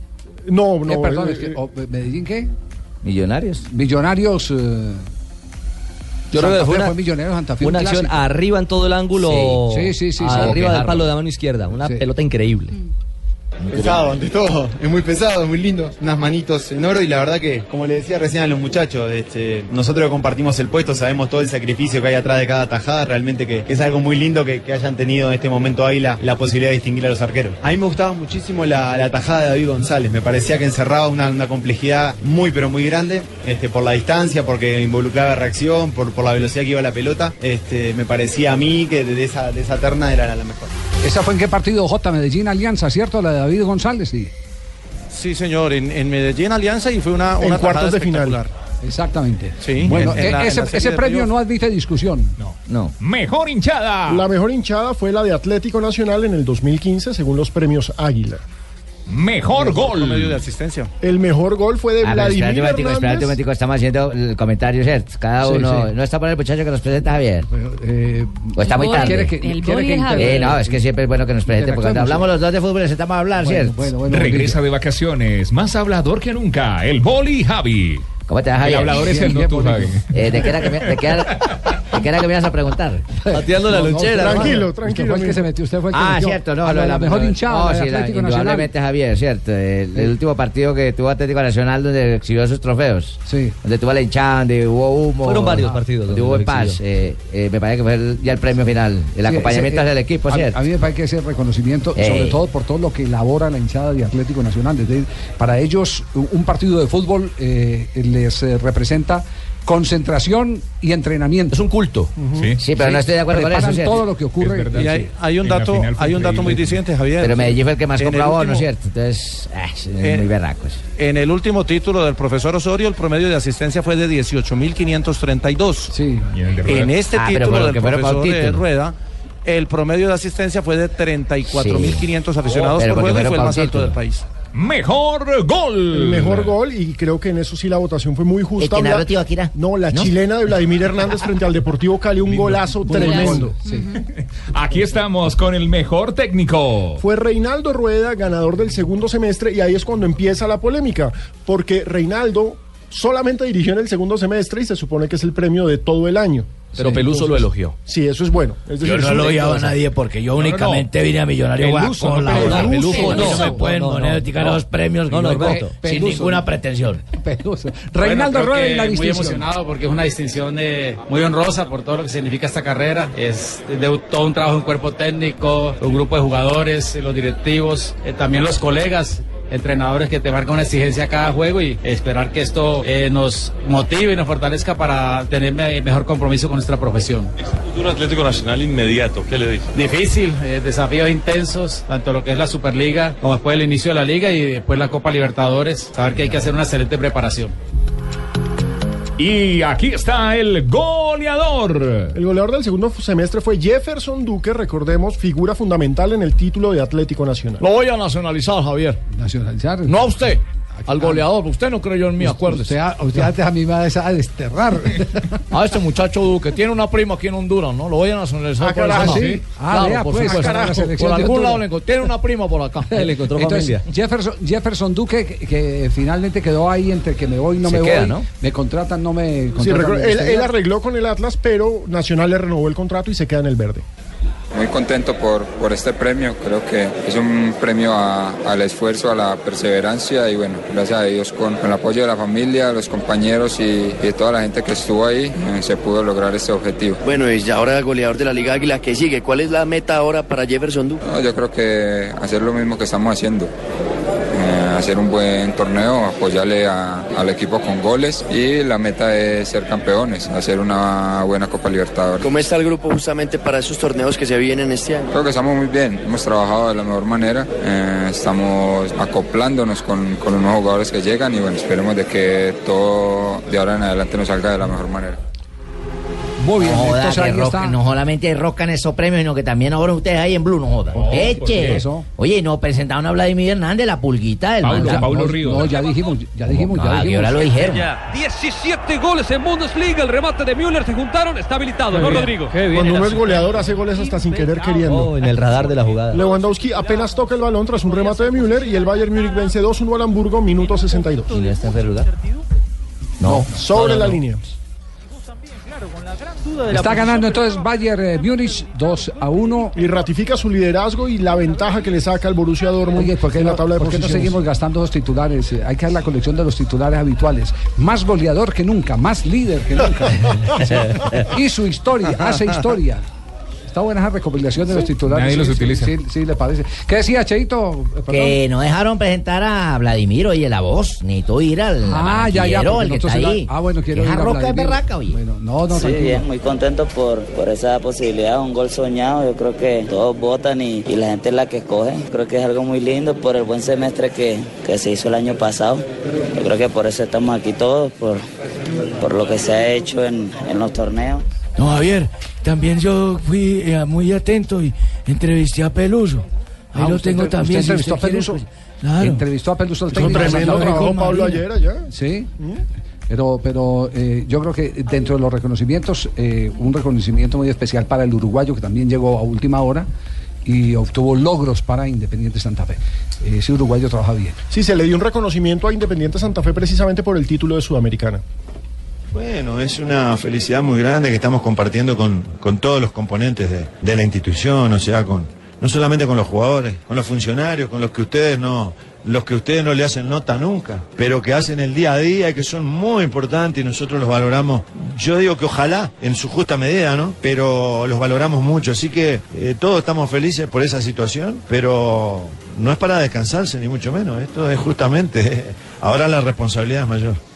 No, no. Eh, perdón, eh, es que- oh, ¿Medellín qué? Millonarios. Millonarios. eh, Yo creo que fue una, fue Millonarios Santa Fe, una un acción arriba en todo el ángulo, Sí, sí, sí, sí, sí. arriba del palo de la mano izquierda, una pelota increíble. Pesado, ante todo, es muy pesado, es muy lindo, unas manitos en oro y la verdad que, como le decía recién a los muchachos, este, nosotros compartimos el puesto sabemos todo el sacrificio que hay atrás de cada tajada, realmente que, es algo muy lindo que, que hayan tenido en este momento ahí la, la posibilidad de distinguir a los arqueros. A mí me gustaba muchísimo la, la tajada de David González, me parecía que encerraba una, una complejidad muy pero muy grande, este, por la distancia, porque involucraba reacción, por, por la velocidad que iba la pelota, este, me parecía a mí que de esa, de esa terna era la mejor. ¿Esa fue en qué partido? J. Medellín Alianza, ¿cierto? La de David González, sí. Sí, señor, en, en Medellín Alianza y fue una, En una cuartos de final. Exactamente. Sí, Bueno, en- en la- en ese, ese de premio no admite discusión. No. No. Mejor hinchada. La mejor hinchada fue la de Atlético Nacional en el 2015, según los premios Águila. Mejor gol. Promedio de asistencia. El mejor gol fue de Vladimir espérate un momentico, espérate un Hernández. momentico, estamos haciendo el comentario, ¿cierto? Cada Sí, uno, sí. no está por el muchacho que nos presenta Javier. Eh, o está muy Boli, tarde. ¿quiere que- El quiere Boli que es Javier. Eh, no, es que siempre es bueno que nos presente, porque cuando hablamos los dos de fútbol necesitamos hablar, ¿cierto? Regresa de vacaciones, más hablador que nunca, el Boli Javi. ¿Cómo te vas, El Javier? hablador es el no tú, Javi. Eh, ¿de, qué era que me, de, qué era, ¿De qué era que me ibas a preguntar? Pateando la lonchera, Tranquilo, Usted tranquilo. fue el que se metió, usted fue el que Ah, metió cierto, no, a lo la, de mejor hinchada no, del sí, la- Atlético Nacional. indudablemente Javier, cierto. El, el último partido que tuvo Atlético Nacional donde exhibió sus trofeos. Sí. Donde tuvo la hinchada, donde hubo humo. Fueron varios ah, partidos Donde donde hubo paz. Eh, eh, me parece que fue el- ya el premio final. El Sí, acompañamiento ese, hacia el eh, equipo, a, ¿cierto? a mí me parece que ese reconocimiento, Ey. sobre todo por todo lo que elabora la hinchada de Atlético Nacional. Es decir, para ellos, un un partido de fútbol eh, les eh, representa concentración y entrenamiento. Es un culto. Sí. Sí, pero no estoy de acuerdo con eso, todo lo que ocurre. Y hay, hay un dato, hay un dato muy diciente, Javier. Pero Medellín fue el que más el abonos, último- ¿cierto? Entonces, ah, es muy berracos. En el último título del profesor Osorio, el promedio de asistencia fue de 18.532. Sí. En este Ah, título del profesor eh, título. Rueda, el promedio de asistencia fue de 34.500 aficionados Pero por juego y fue el más alto del país. Mejor gol. El mejor gol y creo que en eso sí la votación fue muy justa. No, la ¿No? chilena de Vladimir Hernández frente al Deportivo Cali, un golazo tremendo. Aquí estamos con el mejor técnico. Fue Reinaldo Rueda, ganador del segundo semestre, y ahí es cuando empieza la polémica, porque Reinaldo solamente dirigió en el segundo semestre y se supone que es el premio de todo el año. Pero Peluso lo elogió. Sí, eso es bueno. Es Yo decir, no es un- elogiaba a nadie porque yo No, no, no. únicamente vine a Millonario Peluso, a no, colaborar. Peluso, Peluso, no, Peluso. me pueden No, no, poner no. No. los premios No, yo voto, sin Peluso. ninguna pretensión. Peluso. Bueno, Reinaldo creo Rueda y la Muy distinción. emocionado porque es una distinción eh, muy honrosa por todo lo que significa esta carrera. Es de todo un trabajo en cuerpo técnico, un grupo de jugadores, los directivos, eh, también los colegas. Entrenadores que te marcan una exigencia a cada juego y esperar que esto eh, nos motive y nos fortalezca para tener me- mejor compromiso con nuestra profesión. Futuro Atlético Nacional inmediato, ¿qué le dice? Difícil, eh, desafíos intensos, tanto lo que es la Superliga como después el inicio de la Liga y después la Copa Libertadores. Saber que hay que hacer una excelente preparación. Y aquí está el goleador. El goleador del segundo semestre fue Jefferson Duque, recordemos, figura fundamental en el título de Atlético Nacional. Lo voy a nacionalizar, Javier. ¿Nacionalizar? No a usted, al goleador. Usted no creyó en mí, acuérdese. Usted, a- usted antes a mí me va a desterrar. A este muchacho Duque tiene una prima aquí en Honduras, ¿no? Lo voy a nacionalizar Ah, por sí. Ah, Claro, vea, por pues, supuesto. Por algún lado le encontró. Tiene una prima por acá. Entonces, Jefferson, Jefferson Duque, que, que finalmente quedó ahí entre que me voy y no Se me queda, voy. ¿no? Me contratan, no me Sí, contratan. él, él arregló con el Atlas, pero Nacional le renovó el contrato y se queda en el verde. Muy contento por, por este premio, creo que es un premio a- al esfuerzo, a la perseverancia y bueno, gracias a Dios con, con el apoyo de la familia, los compañeros y, y de toda la gente que estuvo ahí eh, se pudo lograr este objetivo. Bueno, y ahora goleador de la Liga Águila, ¿qué sigue? ¿Cuál es la meta ahora para Jefferson Duque? No, yo creo que hacer lo mismo que estamos haciendo. eh, hacer un buen torneo, apoyarle a- al equipo con goles y la meta es ser campeones, hacer una buena Copa Libertadores. ¿Cómo está el grupo justamente para esos torneos que se vienen este año? Creo que estamos muy bien, hemos trabajado de la mejor manera, eh, estamos acoplándonos con, con los nuevos jugadores que llegan y bueno, esperemos de que todo de ahora en adelante nos salga de la mejor manera. Muy bien, No joda, entonces que está. no solamente rocan esos premios, sino que también ahora ustedes ahí en Blue, no jodan. ¿por qué Eche. eso? Oye, nos presentaron a Vladimir Hernández, la pulguita del Paulo, man. Paulo Ríos. No, ya dijimos, ya dijimos, ya Ah, dijimos. ahora lo dijeron. Ya, 17 goles en Bundesliga. El remate de Müller se juntaron. Está habilitado, ¿no, Rodrigo? Cuando uno es goleador hace goles hasta sin querer queriendo. Oh, en el radar de la jugada. Lewandowski apenas toca el balón tras un remate de Müller y el Bayern Múnich vence 2-1 al Hamburgo, minuto 62. ¿Y no está en? No, sobre No, no, la no. línea. Está ganando entonces Bayern eh, Múnich 2 a 1. Y ratifica su liderazgo y la ventaja que le saca el Borussia Dortmund Oye, ¿por qué, en no, la tabla de por qué no seguimos gastando los titulares? Eh, Hay que dar la colección de los titulares habituales. Más goleador que nunca, más líder que nunca. y su historia, hace historia. Está buena esa recopilación de los titulares. Nadie sí, los utiliza. Sí, sí, le parece. ¿Qué decía, Cheito? Eh, perdón. Que no dejaron presentar a Vladimir, oye, la voz. Necesito ir al Ah, ya, ya, el que está ahí. era- ah, bueno, quiero ir a roca Vladimir. berraca, oye. No, no, Sí, bien, muy contento por, por esa posibilidad, un gol soñado. Yo creo que todos votan y, y la gente es la que escoge. Creo que es algo muy lindo por el buen semestre que, que se hizo el año pasado. Yo creo que por eso estamos aquí todos, por, por lo que se ha hecho en, en los torneos. No, Javier, también yo fui eh, muy atento y entrevisté a Peluso. Ahí Ah, lo usted tengo entre- también. usted si entrevistó usted a Peluso. quiere, pues, claro. Entrevistó a Peluso técnico. tremendo Pablo ayer allá. Sí. Pero, pero eh, yo creo que dentro de los reconocimientos, eh, un reconocimiento muy especial para el uruguayo que también llegó a última hora y obtuvo logros para Independiente Santa Fe. Ese uruguayo trabaja bien. Sí, se le dio un reconocimiento a Independiente Santa Fe precisamente por el título de Sudamericana. Bueno, es una felicidad muy grande que estamos compartiendo con, con todos los componentes de, de la institución, o sea, con no solamente con los jugadores, con los funcionarios, con los que ustedes no, los que ustedes no le hacen nota nunca, pero que hacen el día a día y que son muy importantes y nosotros los valoramos. Yo digo que ojalá, en su justa medida, ¿no? Pero los valoramos mucho, así que eh, todos estamos felices por esa situación, pero no es para descansarse ni mucho menos. Esto es justamente ahora la responsabilidad es mayor.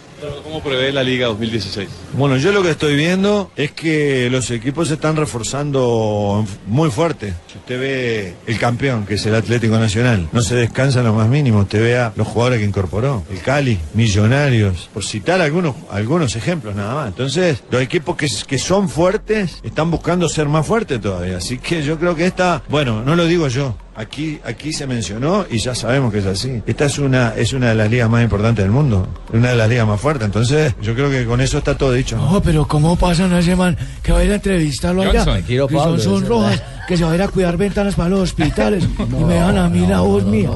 ¿Cómo prevé la Liga 2016? Bueno, yo lo que estoy viendo es que los equipos se están reforzando muy fuerte. Usted ve el campeón, que es el Atlético Nacional, no se descansa en lo más mínimo. Usted vea los jugadores que incorporó. El Cali, Millonarios, por citar algunos, algunos ejemplos nada más. Entonces, los equipos que, que son fuertes están buscando ser más fuertes todavía. Así que yo creo que esta, bueno, no lo digo yo, Aquí, aquí se mencionó y ya sabemos que es así. Esta es una, es una de las ligas más importantes del mundo, una de las ligas más fuertes. Entonces, yo creo que con eso está todo dicho. No, pero ¿cómo pasan a ese man que va a ir a entrevistarlo allá? Que son, son rojas, que se va a ir a cuidar ventanas para los hospitales y me dejan a mí la voz mía.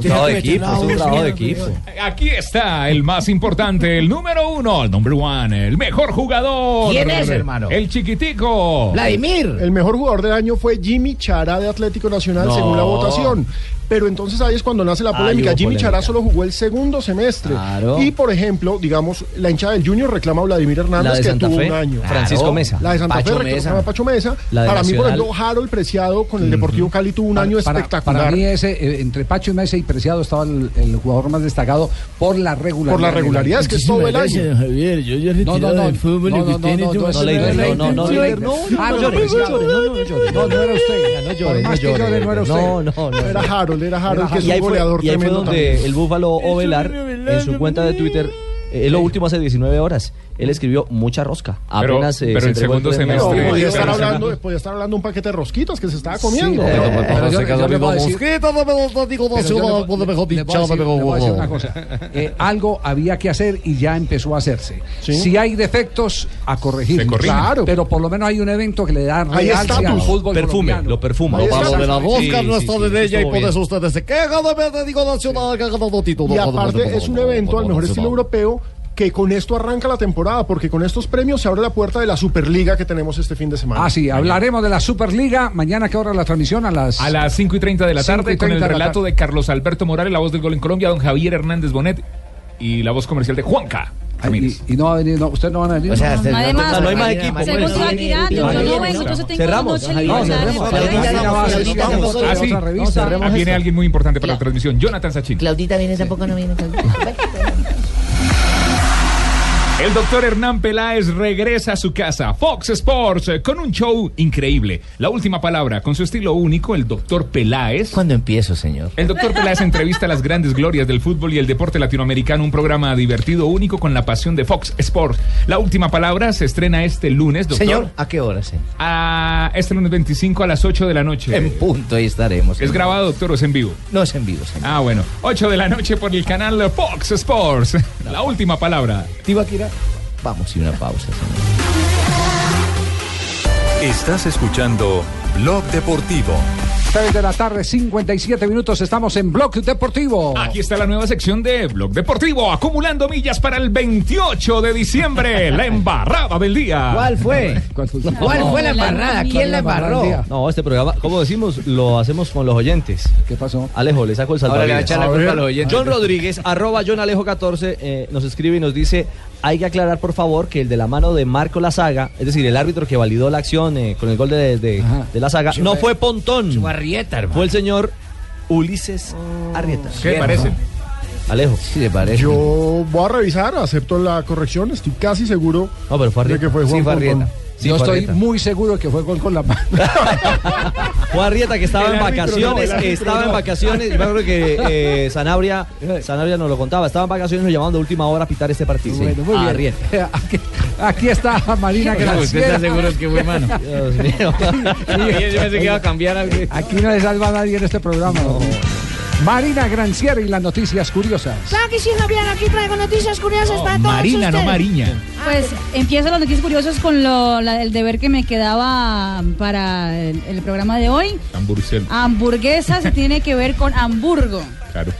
Tiene trabajo que de meter equipo, es un trabajo de equipo. Aquí está el más importante, el número uno, el number one, el mejor jugador. ¿Quién es, hermano? El chiquitico. El mejor jugador del año fue Jimmy Chará de Atlético Nacional No. según la votación. Pero entonces ahí es cuando nace la Ah, polémica. Jimmy polémica. Chará solo jugó el segundo semestre. Claro. Y por ejemplo, digamos, la hinchada del Junior reclama a Vladimir Hernández que Santa tuvo Fe, un año. Francisco. Mesa. La de Santa Pacho Fe Mesa. reclama a Pacho Mesa. La de Para mí, por ejemplo, Harold Preciado con el Deportivo Cali tuvo un año espectacular. Para mí ese, eh, entre Pacho Mesa y Preciado estaba el, el jugador más destacado por la regularidad. Por la regularidad, es que es todo el año. Javier, yo ya No, no, no, del fútbol no, y no, usted no, en no, este no, momento- no, Leiter, no, no, no, Leiter, no, no, no llores, no llores, no, no llores. No, no era usted. No llores, Por no más que llores. llore, no era usted. No, no, no. Era Harold, era Harold, que es y ahí un fue, goleador y ahí fue donde también. el Búfalo Ovelar, en su cuenta de Twitter, eh, es lo último hace 19 horas, él escribió mucha rosca. Pero- Apenas, eh, pero se el entregó segundo premio. semestre- podía, estar se- hablando, podía estar hablando un paquete de rosquitas que se estaba comiendo. Sí, pero- pero- pero yo- se yo le voy a decir- Mosquito, no me lo digo, no Pero se yo va, le- no me mejor le voy a dichado, decir- me le voy a decir una mejor. cosa. Eh, algo había que hacer y ya empezó a hacerse. Sí. Si hay defectos, a corregir. Se corrigen. Claro. Pero por lo menos hay un evento que le da Hay realce al estatus. fútbol Perfume, colombiano. lo perfuma. Ahí Lo está. malo de la Sí, rosca no sí, está sí, de ella y estuvo por bien. eso ustedes se quejan de digo nacional que ha ganado título. Y aparte es un evento al mejor estilo europeo que con esto arranca la temporada, porque con estos premios se abre la puerta de la Superliga que tenemos este fin de semana. Ah, sí, hablaremos de la Superliga. Mañana, ¿qué hora la transmisión? A las. A las 5 y 30 de la 5 y tarde con 30 el relato de Carlos Alberto Morales, la voz del gol en Colombia, don Javier Hernández Bonet y la voz comercial de Juanca. Ay, y, y no va a venir, no, ¿ustedes no van a venir? O sea, usted Además, no hay más equipo. Pues. tú vas tirando, yo no vengo, entonces tengo Cerramos. noche No, cerremos. Claudita, no, tampoco- Ah, sí. Ah, viene alguien muy importante para la transmisión, Jonathan Sachin. Claudita viene tampoco, no viene. Claudita. El doctor Hernán Peláez regresa a su casa, Fox Sports, con un show increíble. La última palabra, con su estilo único, el doctor Peláez. ¿Cuándo empiezo, señor? El doctor Peláez entrevista a las grandes glorias del fútbol y el deporte latinoamericano, un programa divertido, único, con la pasión de Fox Sports. La última palabra se estrena este lunes, doctor. Señor, ¿a qué hora, señor? A este lunes 25 a las 8 de la noche. En punto, ahí estaremos. ¿Es grabado, doctor, o es en vivo? No es en vivo, señor. Ah, bueno. 8 de la noche por el canal Fox Sports. La última palabra. Tibaquira. Vamos y una pausa, señor. Estás escuchando Blog Deportivo. 3 de la tarde, 57 minutos. Estamos en Blog Deportivo. Aquí está la nueva sección de Blog Deportivo, acumulando millas para el 28 de diciembre, la embarrada del día. ¿Cuál fue? ¿Cuál fue la embarrada? ¿Quién la embarró? No, este programa, como decimos, lo hacemos con los oyentes. ¿Qué pasó? Alejo, le saco el Ahora salvavidas. le va a echar la culpa a los oyentes. John Rodríguez, arroba John Alejo 14, eh, nos escribe y nos dice, hay que aclarar por favor que el de la mano de Marco Lazaga, es decir, el árbitro que validó la acción eh, con el gol de, de, de Lazaga, no fue Pontón. Arrieta, hermano. Fue el señor Ulises Arrieta. ¿Qué le parece? Alejo. Sí, le parece. Yo voy a revisar, acepto la corrección, estoy casi seguro No, pero fue de Arrieta. que fue Juan Sí, fue Pontón. Arrieta. Sí, Yo estoy Arrieta. muy seguro que fue gol con la mano. Fue Arrieta que estaba El en árbitro vacaciones, no, el árbitro estaba en vacaciones, me acuerdo que eh, Sanabria, Sanabria nos lo contaba, estaba en vacaciones, nos llamaban de última hora a pitar este partido. Bueno, muy A bien. Arrieta. Aquí, aquí está Marina ¿Usted está Graciela. seguro que fue mano? Dios mío. Yo pensé que iba a cambiar algo. Aquí no le salva a nadie en este programa. Marina Granciera y las noticias curiosas. Claro que sí, Javier, aquí traigo noticias curiosas para todos Marina, no ustedes. Mariña. Pues empiezo las noticias curiosas con lo, la- el deber que me quedaba para el, el programa de hoy. Hamburguesel. Hamburguesa se tiene que ver con Hamburgo. Claro.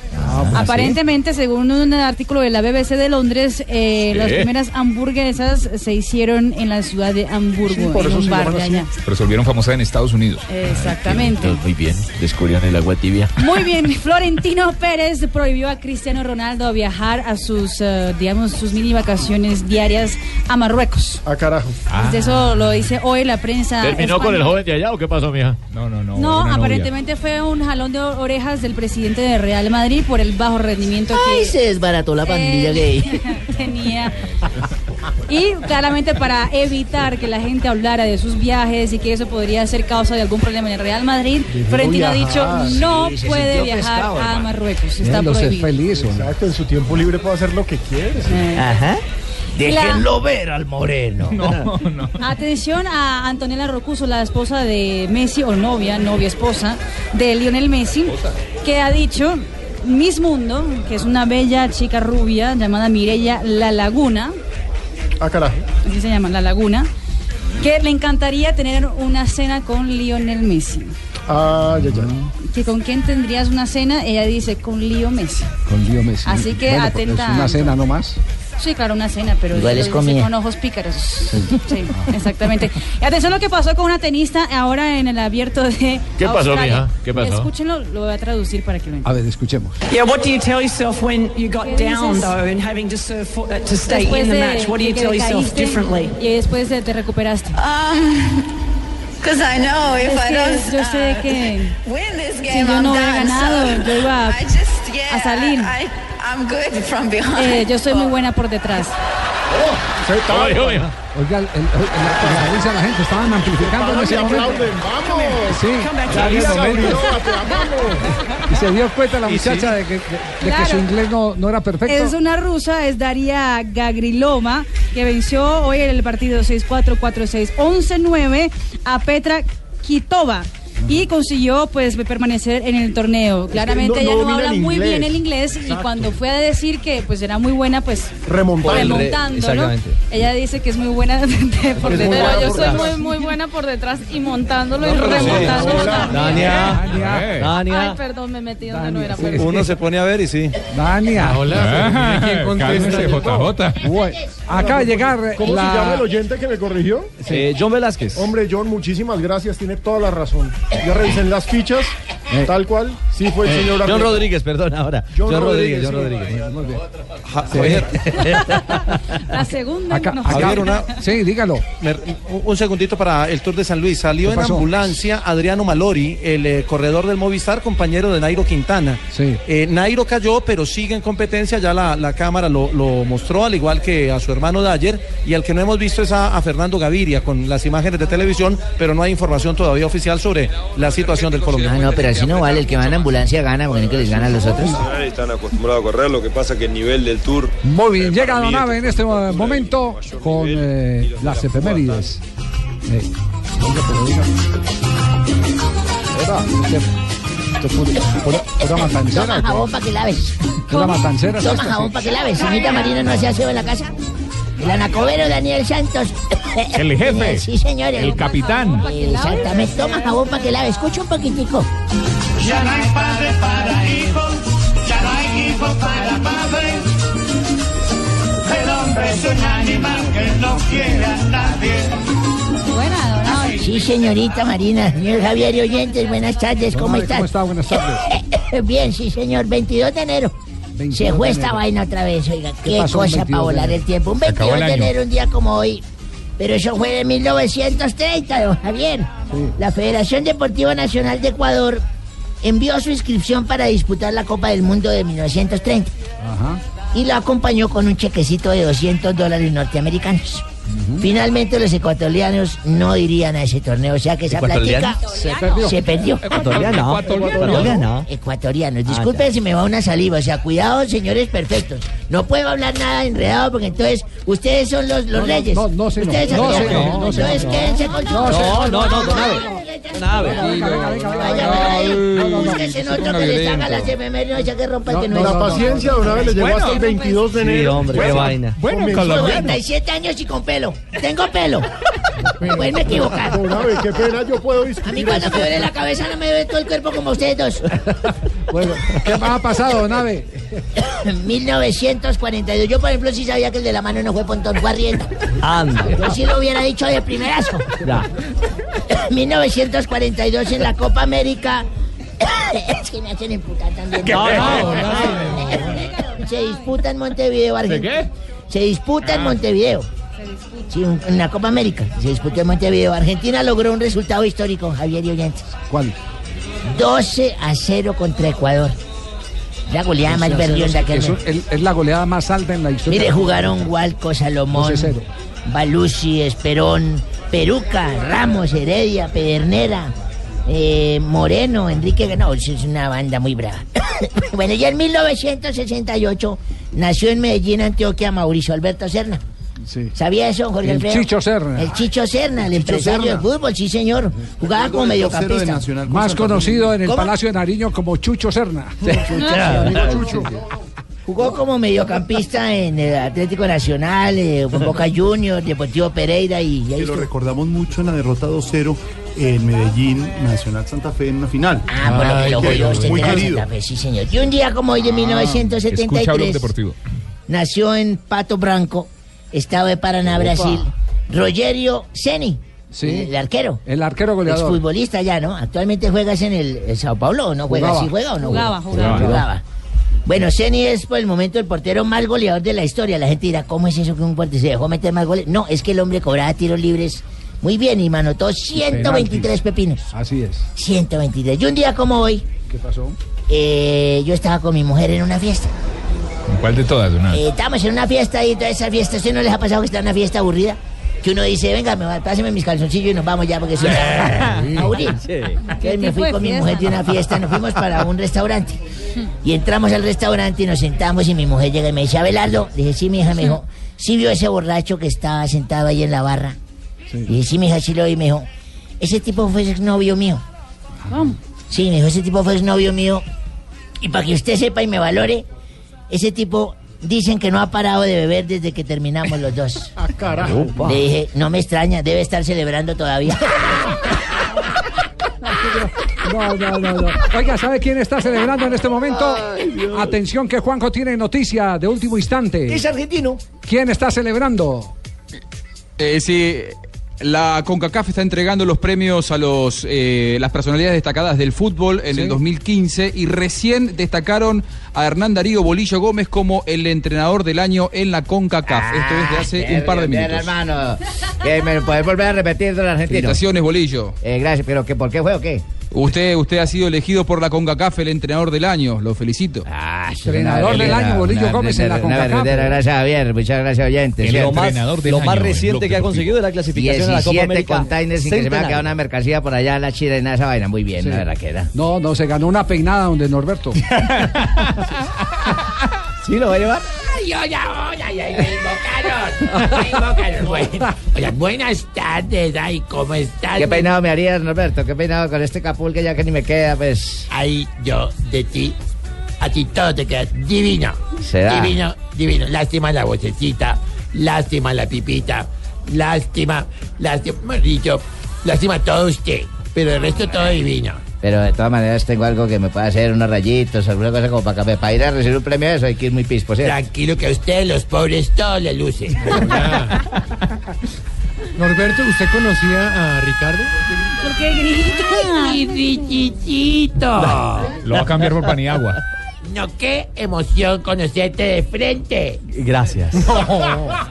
Aparentemente, según un artículo de la BBC de Londres, eh, las primeras hamburguesas se hicieron en la ciudad de Hamburgo, por en eso un se bar de allá. Se volvieron famosas en Estados Unidos. Exactamente. Muy bien. Descubrieron el agua tibia. Muy bien, Florentino Pérez prohibió a Cristiano Ronaldo viajar a sus, eh, digamos, sus mini vacaciones diarias a Marruecos. Ah, carajo. Pues eso lo dice hoy la prensa. ¿Terminó con el española. joven de allá o qué pasó, mija? No, no, no. No, una novia. aparentemente fue un jalón de orejas del presidente de Real Madrid por el bajo rendimiento Ay, que se desbarató la pandilla él gay. tenía. Y claramente para evitar que la gente hablara de sus viajes y que eso podría ser causa de algún problema en el Real Madrid, Florentino ha dicho no sí, se puede sintió viajar pescado, a hermano. Marruecos, está sé, prohibido. feliz. hombre. Exacto, en su tiempo libre puede hacer lo que quiere. sí. Eh, Ajá. Déjenlo ver al moreno. No, no. Atención a Antonella Rocuso, la esposa de Messi, o novia, novia esposa de Lionel Messi, que ha dicho Miss Mundo, que es una bella chica rubia llamada Mireya La Laguna, Ah, carajo. así se llama, La Laguna, que le encantaría tener una cena con Lionel Messi. Ah, ya, ya. ¿Que ¿Con quién tendrías una cena? Ella dice, con Leo Messi. Con Lío Messi. Así que Bueno, atenta. Es una cena nomás. Sí, claro, una cena, pero Igual es comida. con ojos pícaros. Sí, exactamente. Y atención a lo que pasó con una tenista ahora en el abierto de ¿Qué pasó, Australia. mija? ¿Qué pasó? Escúchenlo, lo voy a traducir para que lo entiendan. A ver, escuchemos. Yeah, what do you tell yourself when you got ¿Qué down dices? though and having to serve for, uh, to stay Después in the match? What do you que tell te yourself differently? Y después de- te recuperaste. Because I know if Es I que don't yo sé uh, que win this si game, yo I'm no hubiera done. ganado, so yo iba I just, yeah, a salir. I, I'm good from behind. Eh, yo soy muy buena por detrás. Oiga, el, el, el- la, la risa de la gente, estaban amplificando en ese momento. ¡Vamos! Sí. Y se dio cuenta la muchacha sí. de, que, de- de Claro. que su inglés no, no era perfecto. Es una rusa, es Daria Gagrilova, que venció hoy en el partido 6-4, 4-6, 11-9 a Petra Kitova. Y consiguió pues permanecer en el torneo. Claramente no- ella no no, habla muy inglés. bien el inglés y cuando fue a decir que pues era muy buena pues Remontando. remontándolo, Exactamente. ella dice que es muy buena de- por detrás. buena yo por soy detrás. muy muy buena por detrás y montándolo y No, remontándolo también. Dania, Eh. Ay, Dania. perdón, me metí donde no Dania, era. Uno se pone a ver y sí. Dania. Ah, cálmese, JJ. Bueno, acaba de llegar ¿Cómo la... se llama el oyente que me corrigió? Eh, John Velázquez. Hombre, John, muchísimas gracias, tiene toda la razón. Ya revisé las fichas, Eh. tal cual, sí fue el Eh, señor John. Rodríguez, perdón, ahora. John John, Rodríguez, Rodríguez, John sí. Rodríguez. Muy bien. La segunda. Acá, no. Javier, una- Sí, dígalo. me- un- un segundito para el Tour de San Luis. Salió ¿Qué en pasó? ambulancia Adriano Malori, el eh, corredor del Movistar, compañero de Nairo Quintana. Sí. Eh, Nairo cayó, pero sigue en competencia. Ya la, la cámara lo, lo mostró, al igual que a su hermano Dyer. Y al que no hemos visto es a, a Fernando Gaviria con las imágenes de televisión, pero no hay información todavía oficial sobre la situación del Ah, colombiano. no, pero así no vale. El que va en ambulancia gana, porque no que les gana a los otros. Están acostumbrados a correr, lo que pasa que el nivel del tour Muy bien, llega para la mí nave en este momento con eh, las efemérides. Eh, pura- matancera, Toma jabón para que laves. Toma jabón para que laves. Señorita Marina no hace aseo en la casa. El anacobero Daniel Santos. El jefe. Sí, señor. El capitán. Exactamente. Toma jabón para que laves. Escucha un poquitico. Ya no hay padre para hijos, ya no hay hijos para padre. El hombre es un animal que no quiere a nadie. Buena, Donado. Sí, señorita Marina. Señor Javier y oyentes, buenas tardes. ¿Cómo están? ¿Cómo está? Buenas tardes. Bien, sí, señor. 22 de enero. 22 Se fue esta vaina otra vez, oiga. ¿Qué cosa 22 para volar el tiempo. Un Se acabó 22 el de enero, un día como hoy. Pero eso fue de 1930, don Javier. La Federación Deportiva Nacional de Ecuador envió su inscripción para disputar la Copa del Mundo de 1930 Ajá. y la acompañó con un chequecito de 200 dólares norteamericanos. Finalmente los ecuatorianos no irían a ese torneo, o sea que esa plática Se perdió. se perdió. Ecuatoriano. Ecuatoriano. Ecuatorianos, disculpen si me va una saliva, o sea, cuidado, señores perfectos. No puedo hablar nada enredado porque entonces ustedes son los, los No, reyes. no, no, señor. Ustedes No, señor. No. Entonces quédense con No, No, no, no, por ahí, búsquese en otro que les haga las efemérides, no sea que rompa el que no, La paciencia de una vez le llegó hasta el 22 de Sí, enero. hombre, qué vaina. Bueno, Comenzó colombiano. 97 años y con pelo. Tengo pelo. Pueden equivocar. Don Abe, qué pena, yo puedo A mí cuando esto. me duele la cabeza no me duele todo el cuerpo como ustedes dos. Bueno, ¿qué más ha pasado, Nave? 1942. Yo, por ejemplo, sí sabía que el de la mano no fue Pontón, fue Arrieta. Anda. Yo sí lo hubiera dicho de primerazo. Ya. 1942 en la Copa América. es que me hacen emputar también. No, no, Se disputa en Montevideo, Argentina. qué? Se disputa en Montevideo. Sí, en la Copa América. Se disputó en Montevideo. Argentina logró un resultado histórico, Javier y oyentes. ¿Cuál? 12 a 0 contra Ecuador. La goleada más verdionda que Eso es, es la goleada más alta en la historia. Mire, jugaron Walco, Salomón, 12-0. Balusi, Esperón, Peruca, Ramos, Heredia, Pedernera, eh, Moreno, Enrique. No, es una banda muy brava. bueno, ya en 1968 nació en Medellín, Antioquia, Mauricio Alberto Serna. ¿Sabía eso, Jorge El Alfredo? Chicho Serna. El Chicho Serna, el Chicho empresario Serna. de fútbol, sí señor. Jugaba como mediocampista. Más conocido en el ¿Cómo? Palacio de Nariño como Chucho Serna. Jugó como mediocampista en el Atlético Nacional, eh, Boca Juniors, Deportivo Pereira y, y ahí Que lo recordamos mucho en la derrota 2-0 en Medellín, Nacional Santa Fe en una final. Ah, por lo que lo usted Muy querido. Santa Fe, sí señor. Y un día como hoy de 1973 nació en Pato Branco, estado de Paraná, Opa. Brasil, Rogerio Ceni, Sí. el arquero. El arquero goleador. Exfutbolista ya, ¿no? Actualmente juegas en el, el Sao Paulo, ¿o no juega? Jugaba. ¿Sí juega o no Jugaba, juega? jugaba. Bueno, Ceni es por el momento el portero más goleador de la historia. La gente dirá, ¿cómo es eso que un portero se dejó meter más goles? No, es que el hombre cobraba tiros libres muy bien y manotó 123 pepinos. Así es. 123. Y un día como hoy, ¿Qué pasó? eh, yo estaba con mi mujer en una fiesta. ¿Cuál de todas? Eh, estábamos en una fiesta y toda esa fiesta, ¿a usted no les ha pasado que está en una fiesta aburrida? Que uno dice, venga, me va, páseme mis calzoncillos y nos vamos ya porque si no, aburrido. Entonces me fui con mi mujer de una fiesta, nos fuimos para un restaurante. Y entramos al restaurante y nos sentamos y mi mujer llega y me dice, Abelardo, le dije, sí, mi hija, me dijo, ¿sí vio ese borracho que estaba sentado ahí en la barra? Y dije, sí, mi hija, sí lo vi, me dijo, ese tipo fue exnovio mío. ¿Cómo? Sí, me dijo, ese tipo fue exnovio mío. Y para que usted sepa y me valore, ese tipo dicen que no ha parado de beber desde que terminamos los dos. Ah, carajo. Le dije, no me extraña, debe estar celebrando todavía. No, no, no, no. Oiga, ¿sabe quién está celebrando en este momento? Atención que Juanjo tiene noticia de último instante. Es argentino. ¿Quién está celebrando? Eh, sí, la CONCACAF está entregando los premios a los eh, las personalidades destacadas del fútbol en el 2015 y recién destacaron a Hernán Darío Bolillo Gómez como el entrenador del año en la CONCACAF. Esto es de hace un par de Bien, minutos. hermano. ¿Que ¿Me puedes volver a repetir del argentino? Felicitaciones, Bolillo. Eh, gracias, pero que, ¿por qué fue o qué? Usted, usted ha sido elegido por la CONCACAF el entrenador del año. Lo felicito. Entrenador del año, Bolillo Gómez en la Una CONCACAF. gracias Javier, muchas gracias oyentes. Lo más- lo más reciente que ha conseguido es la clasificación a la Copa 17 América. containers sin que se me ha quedado una mercancía por allá en la China y nada de esa vaina. Muy bien, Sí. la verdad que era. No, no, se ganó una peinada donde Norberto. ¿Sí lo va a llevar? Ay, hola, ya me invocaron. Me invocaron. Bueno, hola, buenas tardes, ay, ¿cómo estás? ¿Qué peinado me harías, Norberto? ¿Qué peinado con este capul que ya que ni me queda, pues? Ay, yo, de ti, a ti todo te queda divino. ¿Será? Divino, divino. Lástima la vocecita, lástima la pipita, lástima, lástima, dicho, lástima todo usted. Pero el resto todo divino. Pero de todas maneras tengo algo que me pueda hacer, unos rayitos, alguna cosa como para, que- para ir a recibir un premio de eso, hay que ir muy pispo, ¿cierto? Tranquilo que a usted, los pobres, todo le luce. Norberto, ¿usted conocía a Ricardo? ¿Por qué grita? ¡Ay, mi Richichito! Lo va a cambiar por Paniagua. No, qué emoción conocerte de frente. Gracias.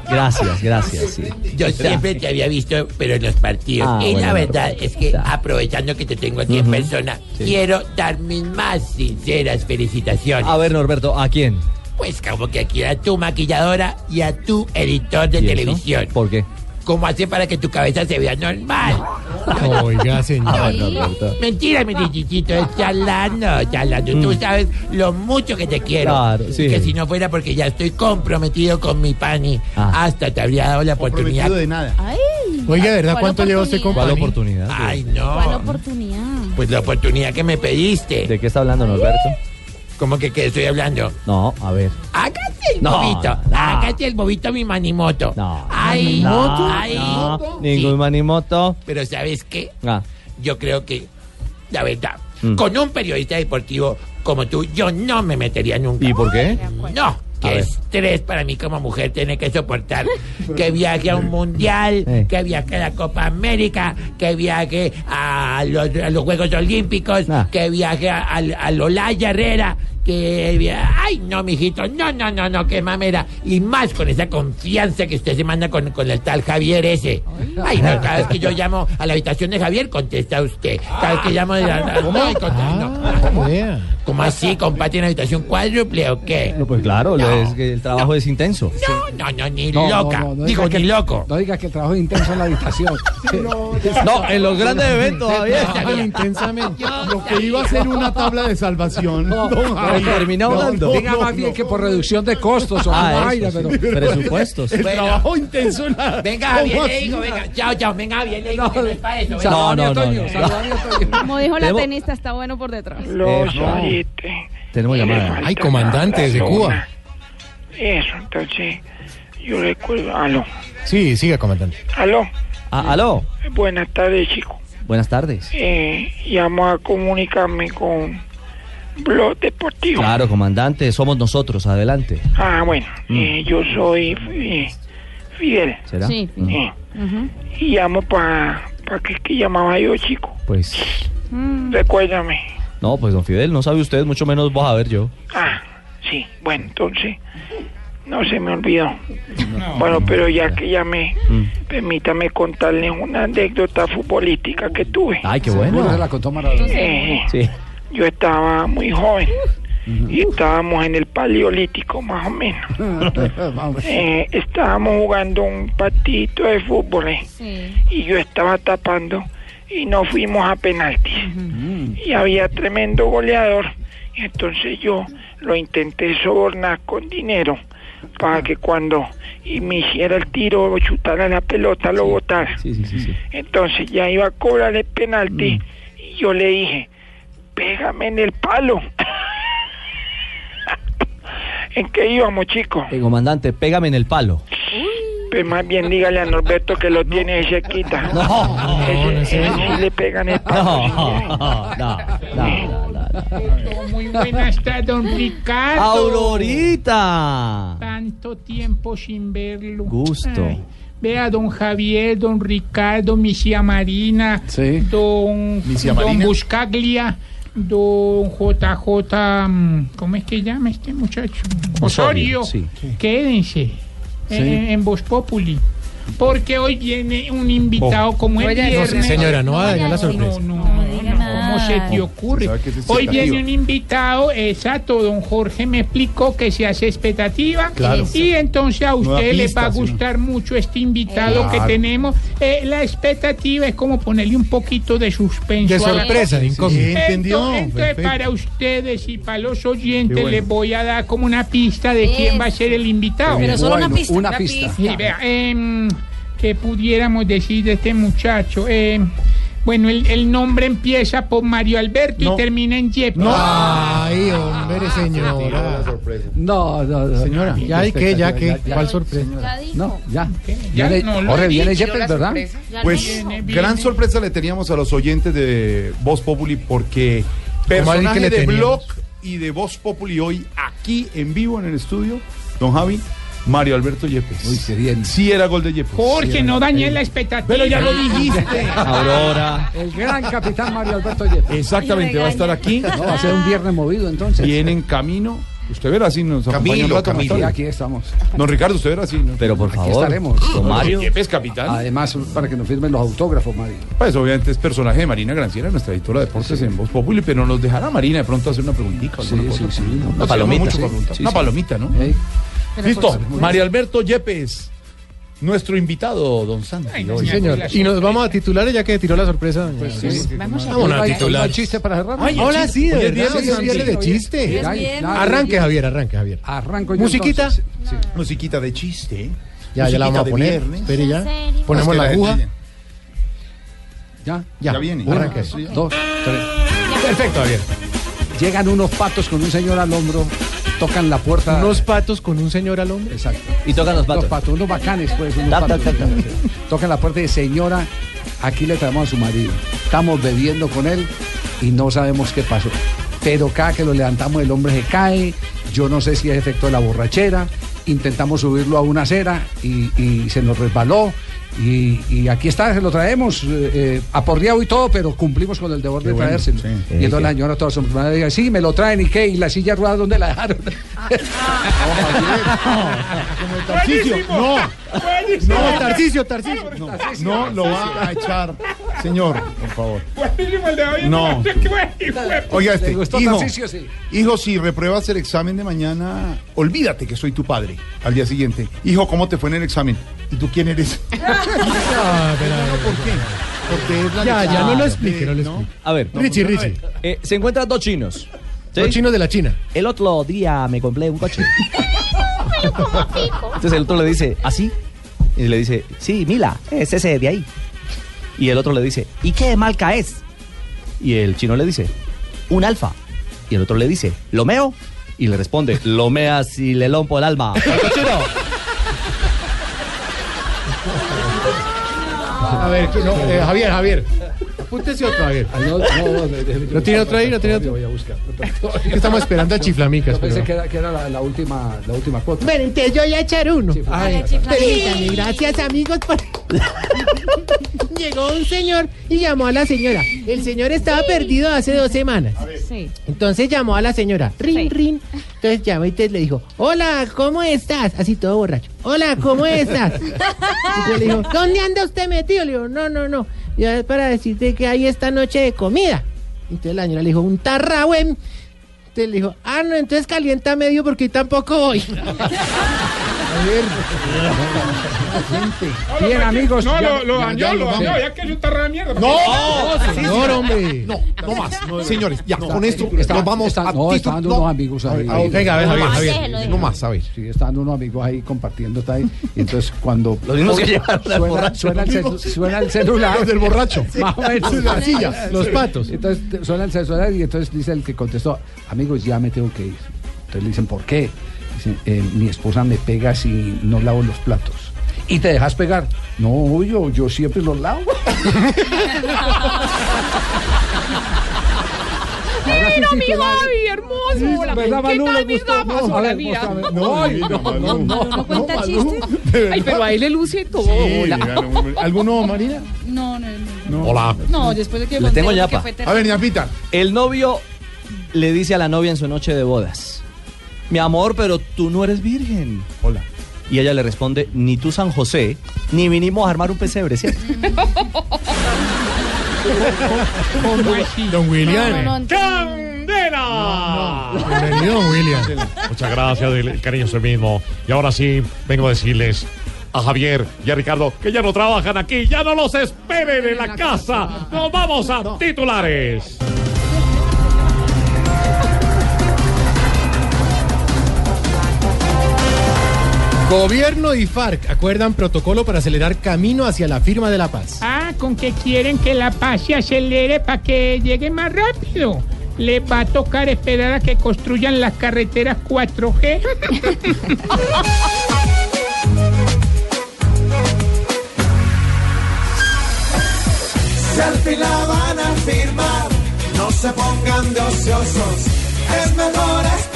Gracias, gracias. sí. Yo siempre te había visto, pero en los partidos. Ah, y la verdad es que, aprovechando que te tengo aquí en persona, Sí. quiero dar mis más sinceras felicitaciones. A ver, Norberto, ¿a quién? Pues como que aquí a tu maquilladora y a tu editor de televisión. ¿Por qué? ¿Cómo hace para que tu cabeza se vea normal? Oiga, señor. A ver, Norberto. Mentira, mi chichito, es charlando, charlando. Tú sabes lo mucho que te quiero. Mm. Claro, sí. Que si no fuera porque ya estoy comprometido con mi pani, Ah. hasta te habría dado la oportunidad. De nada. Oiga, ¿de verdad ¿Cuál cuánto lleva usted con ¿Cuál oportunidad? Ay, ¿Cuál no. oportunidad? Pues la oportunidad que me pediste. ¿De qué está hablando Norberto? ¿Cómo que qué estoy hablando? No, a ver. Hágate el No, bobito. no. Hágate el bobito, mi manimoto. No. Ay, No, ay. no, ningún manimoto. Pero ¿sabes qué? Ah, Yo creo que, la verdad, Mm. con un periodista deportivo como tú, yo no me metería nunca. ¿Y por qué? No, A que ver. estrés para mí como mujer tiene que soportar. que viaje a un mundial, Eh. que viaje a la Copa América, que viaje a los, a los Juegos Olímpicos, que viaje a, Olaya Herrera, ay no mijito, no, no, no, no, qué mamera. Y más con esa confianza que usted se manda con, con el tal Javier ese. Ay, no, cada vez que yo llamo a la habitación de Javier, contesta usted. Cada vez que llamo de la, no, y contesta- no. ¿Cómo así, compadre, en habitación cuádruple o qué? no, pues claro, lo No. es que el trabajo es intenso. No, no, no, ni loca. no, no Digo, ni que- loco. No diga que el trabajo es intenso en la habitación. No, en los grandes eventos, Javier. Intensamente. Lo que iba a ser una tabla de salvación. don Javier. Termina hablando. Diga más bien que por reducción de costos o Ah, vaina, pero. Presupuestos. El trabajo intenso en la- Venga, ¿Cómo Javier, le así? digo, venga. Chao, chao, venga, le digo que no es para eso. venga. No, no, no, no. Como dijo la tenista, está bueno por detrás. Los Tenemos llamada. Ay, comandante desde Cuba. Eso, entonces, yo recuerdo. Aló, Sí, siga, comandante. aló. Ah, aló. Buenas tardes, chico. Buenas tardes. Eh, llamo a comunicarme con Blog Deportivo. Claro, comandante, somos nosotros. Adelante. Ah, bueno, Mm. eh, yo soy eh, Fidel. ¿Será? Sí, Mm. Eh, y llamo para pa que, que llamaba yo, chico. Pues, Recuérdame. no, pues don Fidel, no sabe usted, mucho menos vos a ver yo. Ah, sí, bueno, entonces, no se me olvidó. bueno, pero ya que llamé, Mm. permítame contarle una anécdota futbolística que tuve. Ay, qué bueno. se la contó Maradona. Eh, Sí. Yo estaba muy joven y estábamos en el paleolítico más o menos. Eh, estábamos jugando un partidito de fútbol eh, y yo estaba tapando y no fuimos a penaltis. Y había tremendo goleador. Y entonces yo lo intenté sobornar con dinero para que cuando y me hiciera el tiro o chutara la pelota lo botara. Sí, sí, sí, sí. Entonces ya iba a cobrar el penalti y yo le dije, pégame en el palo. ¿En qué íbamos, chicos? Eh, comandante, pégame en el palo. Pues más bien dígale a Norberto que lo tiene ahí cerquita. No, ese, ese sí le pegan el palo. No, no, no, no, no. Muy buenas tardes, don Ricardo. Aurorita. Tanto tiempo sin verlo. Gusto. Ay, Vea, don Javier, don Ricardo, Misia Marina, don, Misia don Marina. Buscaglia, don JJ, mm, ¿cómo es que llama este muchacho? Osorio. sí. Quédense Sí. en, en Voz Populi. Porque hoy viene un invitado como el Oye, no, viernes. señora, no haga la No, sorpresa. no, no, ¿Cómo se te ocurre? ¿Sabe qué es Hoy viene un invitado, exacto, don Jorge me explicó que se hace expectativa Claro. y entonces a usted le va a sino- gustar mucho este invitado que Claro. tenemos. Eh, la expectativa es como ponerle un poquito de suspenso. De sorpresa, de incógnito. Sí, entendió. Entonces, para ustedes y para los oyentes bueno. les voy a dar como una pista de quién va a ser el invitado. Pero solo una pista. una pista. Sí, vea, em, que pudiéramos decir de este muchacho. Em, bueno, el, el nombre empieza por Mario Alberto No. y termina en Yep. Ay, hombre, señora. No, no, no. Señora, ya hay que, ya que, ¿cuál sorpresa? No, ya. Ya Viene- no lo Jorge, he viene Yepes, ¿verdad? Pues Viene, viene. gran sorpresa le teníamos a los oyentes de Voz Populi porque ¿Cómo alguien personaje que le de teníamos? Blog y de Voz Populi hoy aquí en vivo en el estudio, don Javi, Mario Alberto Yepes. Uy, qué bien. Sí era gol de Yepes. Jorge, no dañé la expectativa. Pero ya lo dijiste. Aurora. El gran capitán Mario Alberto Yepes. Exactamente, va a estar aquí. No, va a ser un viernes movido entonces. Viene en camino. Usted verá si nos Camilo, un rato Camilo. Sí, aquí estamos. Don Ricardo, usted verá si no. Pero por Aquí favor, estaremos. don Mario. Yepes, capitán. Además, para que nos firmen los autógrafos, Mario. Pues obviamente es personaje de Marina Granciera, nuestra editora de deportes en Voz Populi, pero nos dejará Marina de pronto hacer una preguntita. Sí, sí, sí. Una palomita, sí. Una Sí, palomita, ¿no? Listo, Mario Alberto Yepes, nuestro invitado, don Santi. Ay, hoy. Sí, señor. Y nos vamos a titular ya que tiró la sorpresa. doña Pues sí. Vamos a Vámonos a ¿Hay- titular. chiste para cerrar? Ay, Ahora sí, de verdad. Hoy es viernes de chiste. Arranque. Javier, arranque, Javier. Arranco yo Musiquita. Musiquita de chiste. Ya, ya la vamos a poner. viernes. Espere ya. Ponemos la aguja. Ya. Ya, Ya viene. Arranque. dos, tres. Perfecto, Javier. Llegan unos patos con un señor al hombro, tocan la puerta. Unos patos con un señor al hombre. Exacto. Y tocan los Los patos. patos, unos bacanes, pues. Unos patos. Tocan la puerta y dice, señora, aquí le traemos a su marido. Estamos bebiendo con él y no sabemos qué pasó. Pero cada que lo levantamos el hombre se cae. Yo no sé si es efecto de la borrachera. Intentamos subirlo a una acera y, y se nos resbaló. Y, y aquí está, se lo traemos eh, eh, aporreado y todo, pero cumplimos con el deber de bueno, traérselo. sí. Y entonces la señora toda sorprendida dice, sí, me lo traen y qué, y la silla rueda, ¿dónde la dejaron? Como el Tarcisio. No, No, Tarcicio, Tarcicio. no, no lo va a echar. Señor, por favor. Buenísimo el de hoy. No. Oiga este, ¿Le gustó hijo? Sí. hijo, si repruebas el examen de mañana, olvídate que soy tu padre. Al día siguiente, hijo, ¿cómo te fue en el examen? ¿Y tú quién eres? Ah, ¿Por qué? Porque es la Ya, ya, no lo explique, no lo explique. A ver, Richie, Richie. eh, se encuentran dos chinos. Los chinos de la China. El otro día me compré un coche. Entonces el otro le dice, ¿así? Y le dice, sí, Mila, es ese de ahí. Y el otro le dice, ¿y qué marca es? Y el chino le dice, un alfa. Y el otro le dice, ¿lo meo? Y le responde, lo meas y le lompo el alma. ¡Otro chino! A ver, no, eh, Javier, Javier. Apúntese otro, Javier. ¿No tiene otro ahí? ¿No tiene otro? Voy a buscar. Estamos esperando a Chiflamicas. Yo pensé pero- que era, que era la, la última, la última cuota. Bueno, entonces yo voy a echar uno. Ay, Permítame, gracias amigos por... Llegó un señor y llamó a la señora. El señor estaba perdido hace dos semanas. Sí. Entonces llamó a la señora. Rin, rin. Entonces llamó y entonces le dijo, hola, ¿cómo estás? Así todo borracho. Hola, ¿cómo estás? Entonces le dijo, ¿dónde anda usted metido? Le dijo, no, no, no. Ya es para decirte que hay esta noche de comida. Entonces la señora le dijo, un tarrahuen. Entonces le dijo, ah, no, entonces calienta medio porque tampoco voy. Bien, amigos. No, lo, lo dañó, lo dañó, ya que es un tarro de mierda. No, señor, hombre. No, no más. Señores, ya, con esto nos vamos a No, titu- está dando no. unos amigos ahí. A ver, venga, a ver, No Javier. No más, a ver. Sí, está dando unos amigos ahí compartiendo, está ahí. Y entonces cuando... Los mismos que llevaron suena, el, celular. Los del borracho. Más o menos. Sí, la silla, los patos. Entonces suena el celular y entonces dice el que contestó, amigos, ya me tengo que ir. Entonces le dicen, ¿por qué? Dicen, "Eh, mi esposa me pega si no lavo los platos. ¿Y te dejas pegar? No, yo, yo siempre los lavo. Mira, mi titular. Javi, hermoso. Hola, ¿verdad, ¿Qué Manu? tal ¿Le mis gustó? gafas? No, a Hola, mira. No, no, no, no, no, ¿No cuenta Manu, chiste? de Ay, pero verdad. ahí le luce todo. Sí, Hola. hombre. ¿Alguno, Marina? No, no, no. Hola. No, después de que Le tengo fue A ver, ñapita. El novio le dice a la novia en su noche de bodas, mi amor, pero tú no eres virgen. Hola. Y ella le responde, ni tú San José, ni vinimos a armar un pesebre, ¿cierto? Don William. No, no, no, ¡Candela! Bienvenido, don William. Muchas gracias, el cariño es el mismo. Y ahora sí, vengo a decirles a Javier y a Ricardo que ya no trabajan aquí, ya no los esperen en la casa. Nos vamos a titulares. Gobierno y FARC acuerdan protocolo para acelerar camino hacia la firma de la paz. Ah, con que quieren que la paz se acelere para que llegue más rápido. Le va a tocar esperar a que construyan las carreteras 4G. Si al fin la van a firmar, no se pongan de ociosos. Es mejor esperar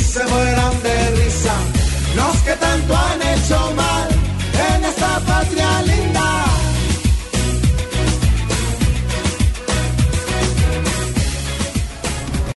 se mueran de risa. Los que tanto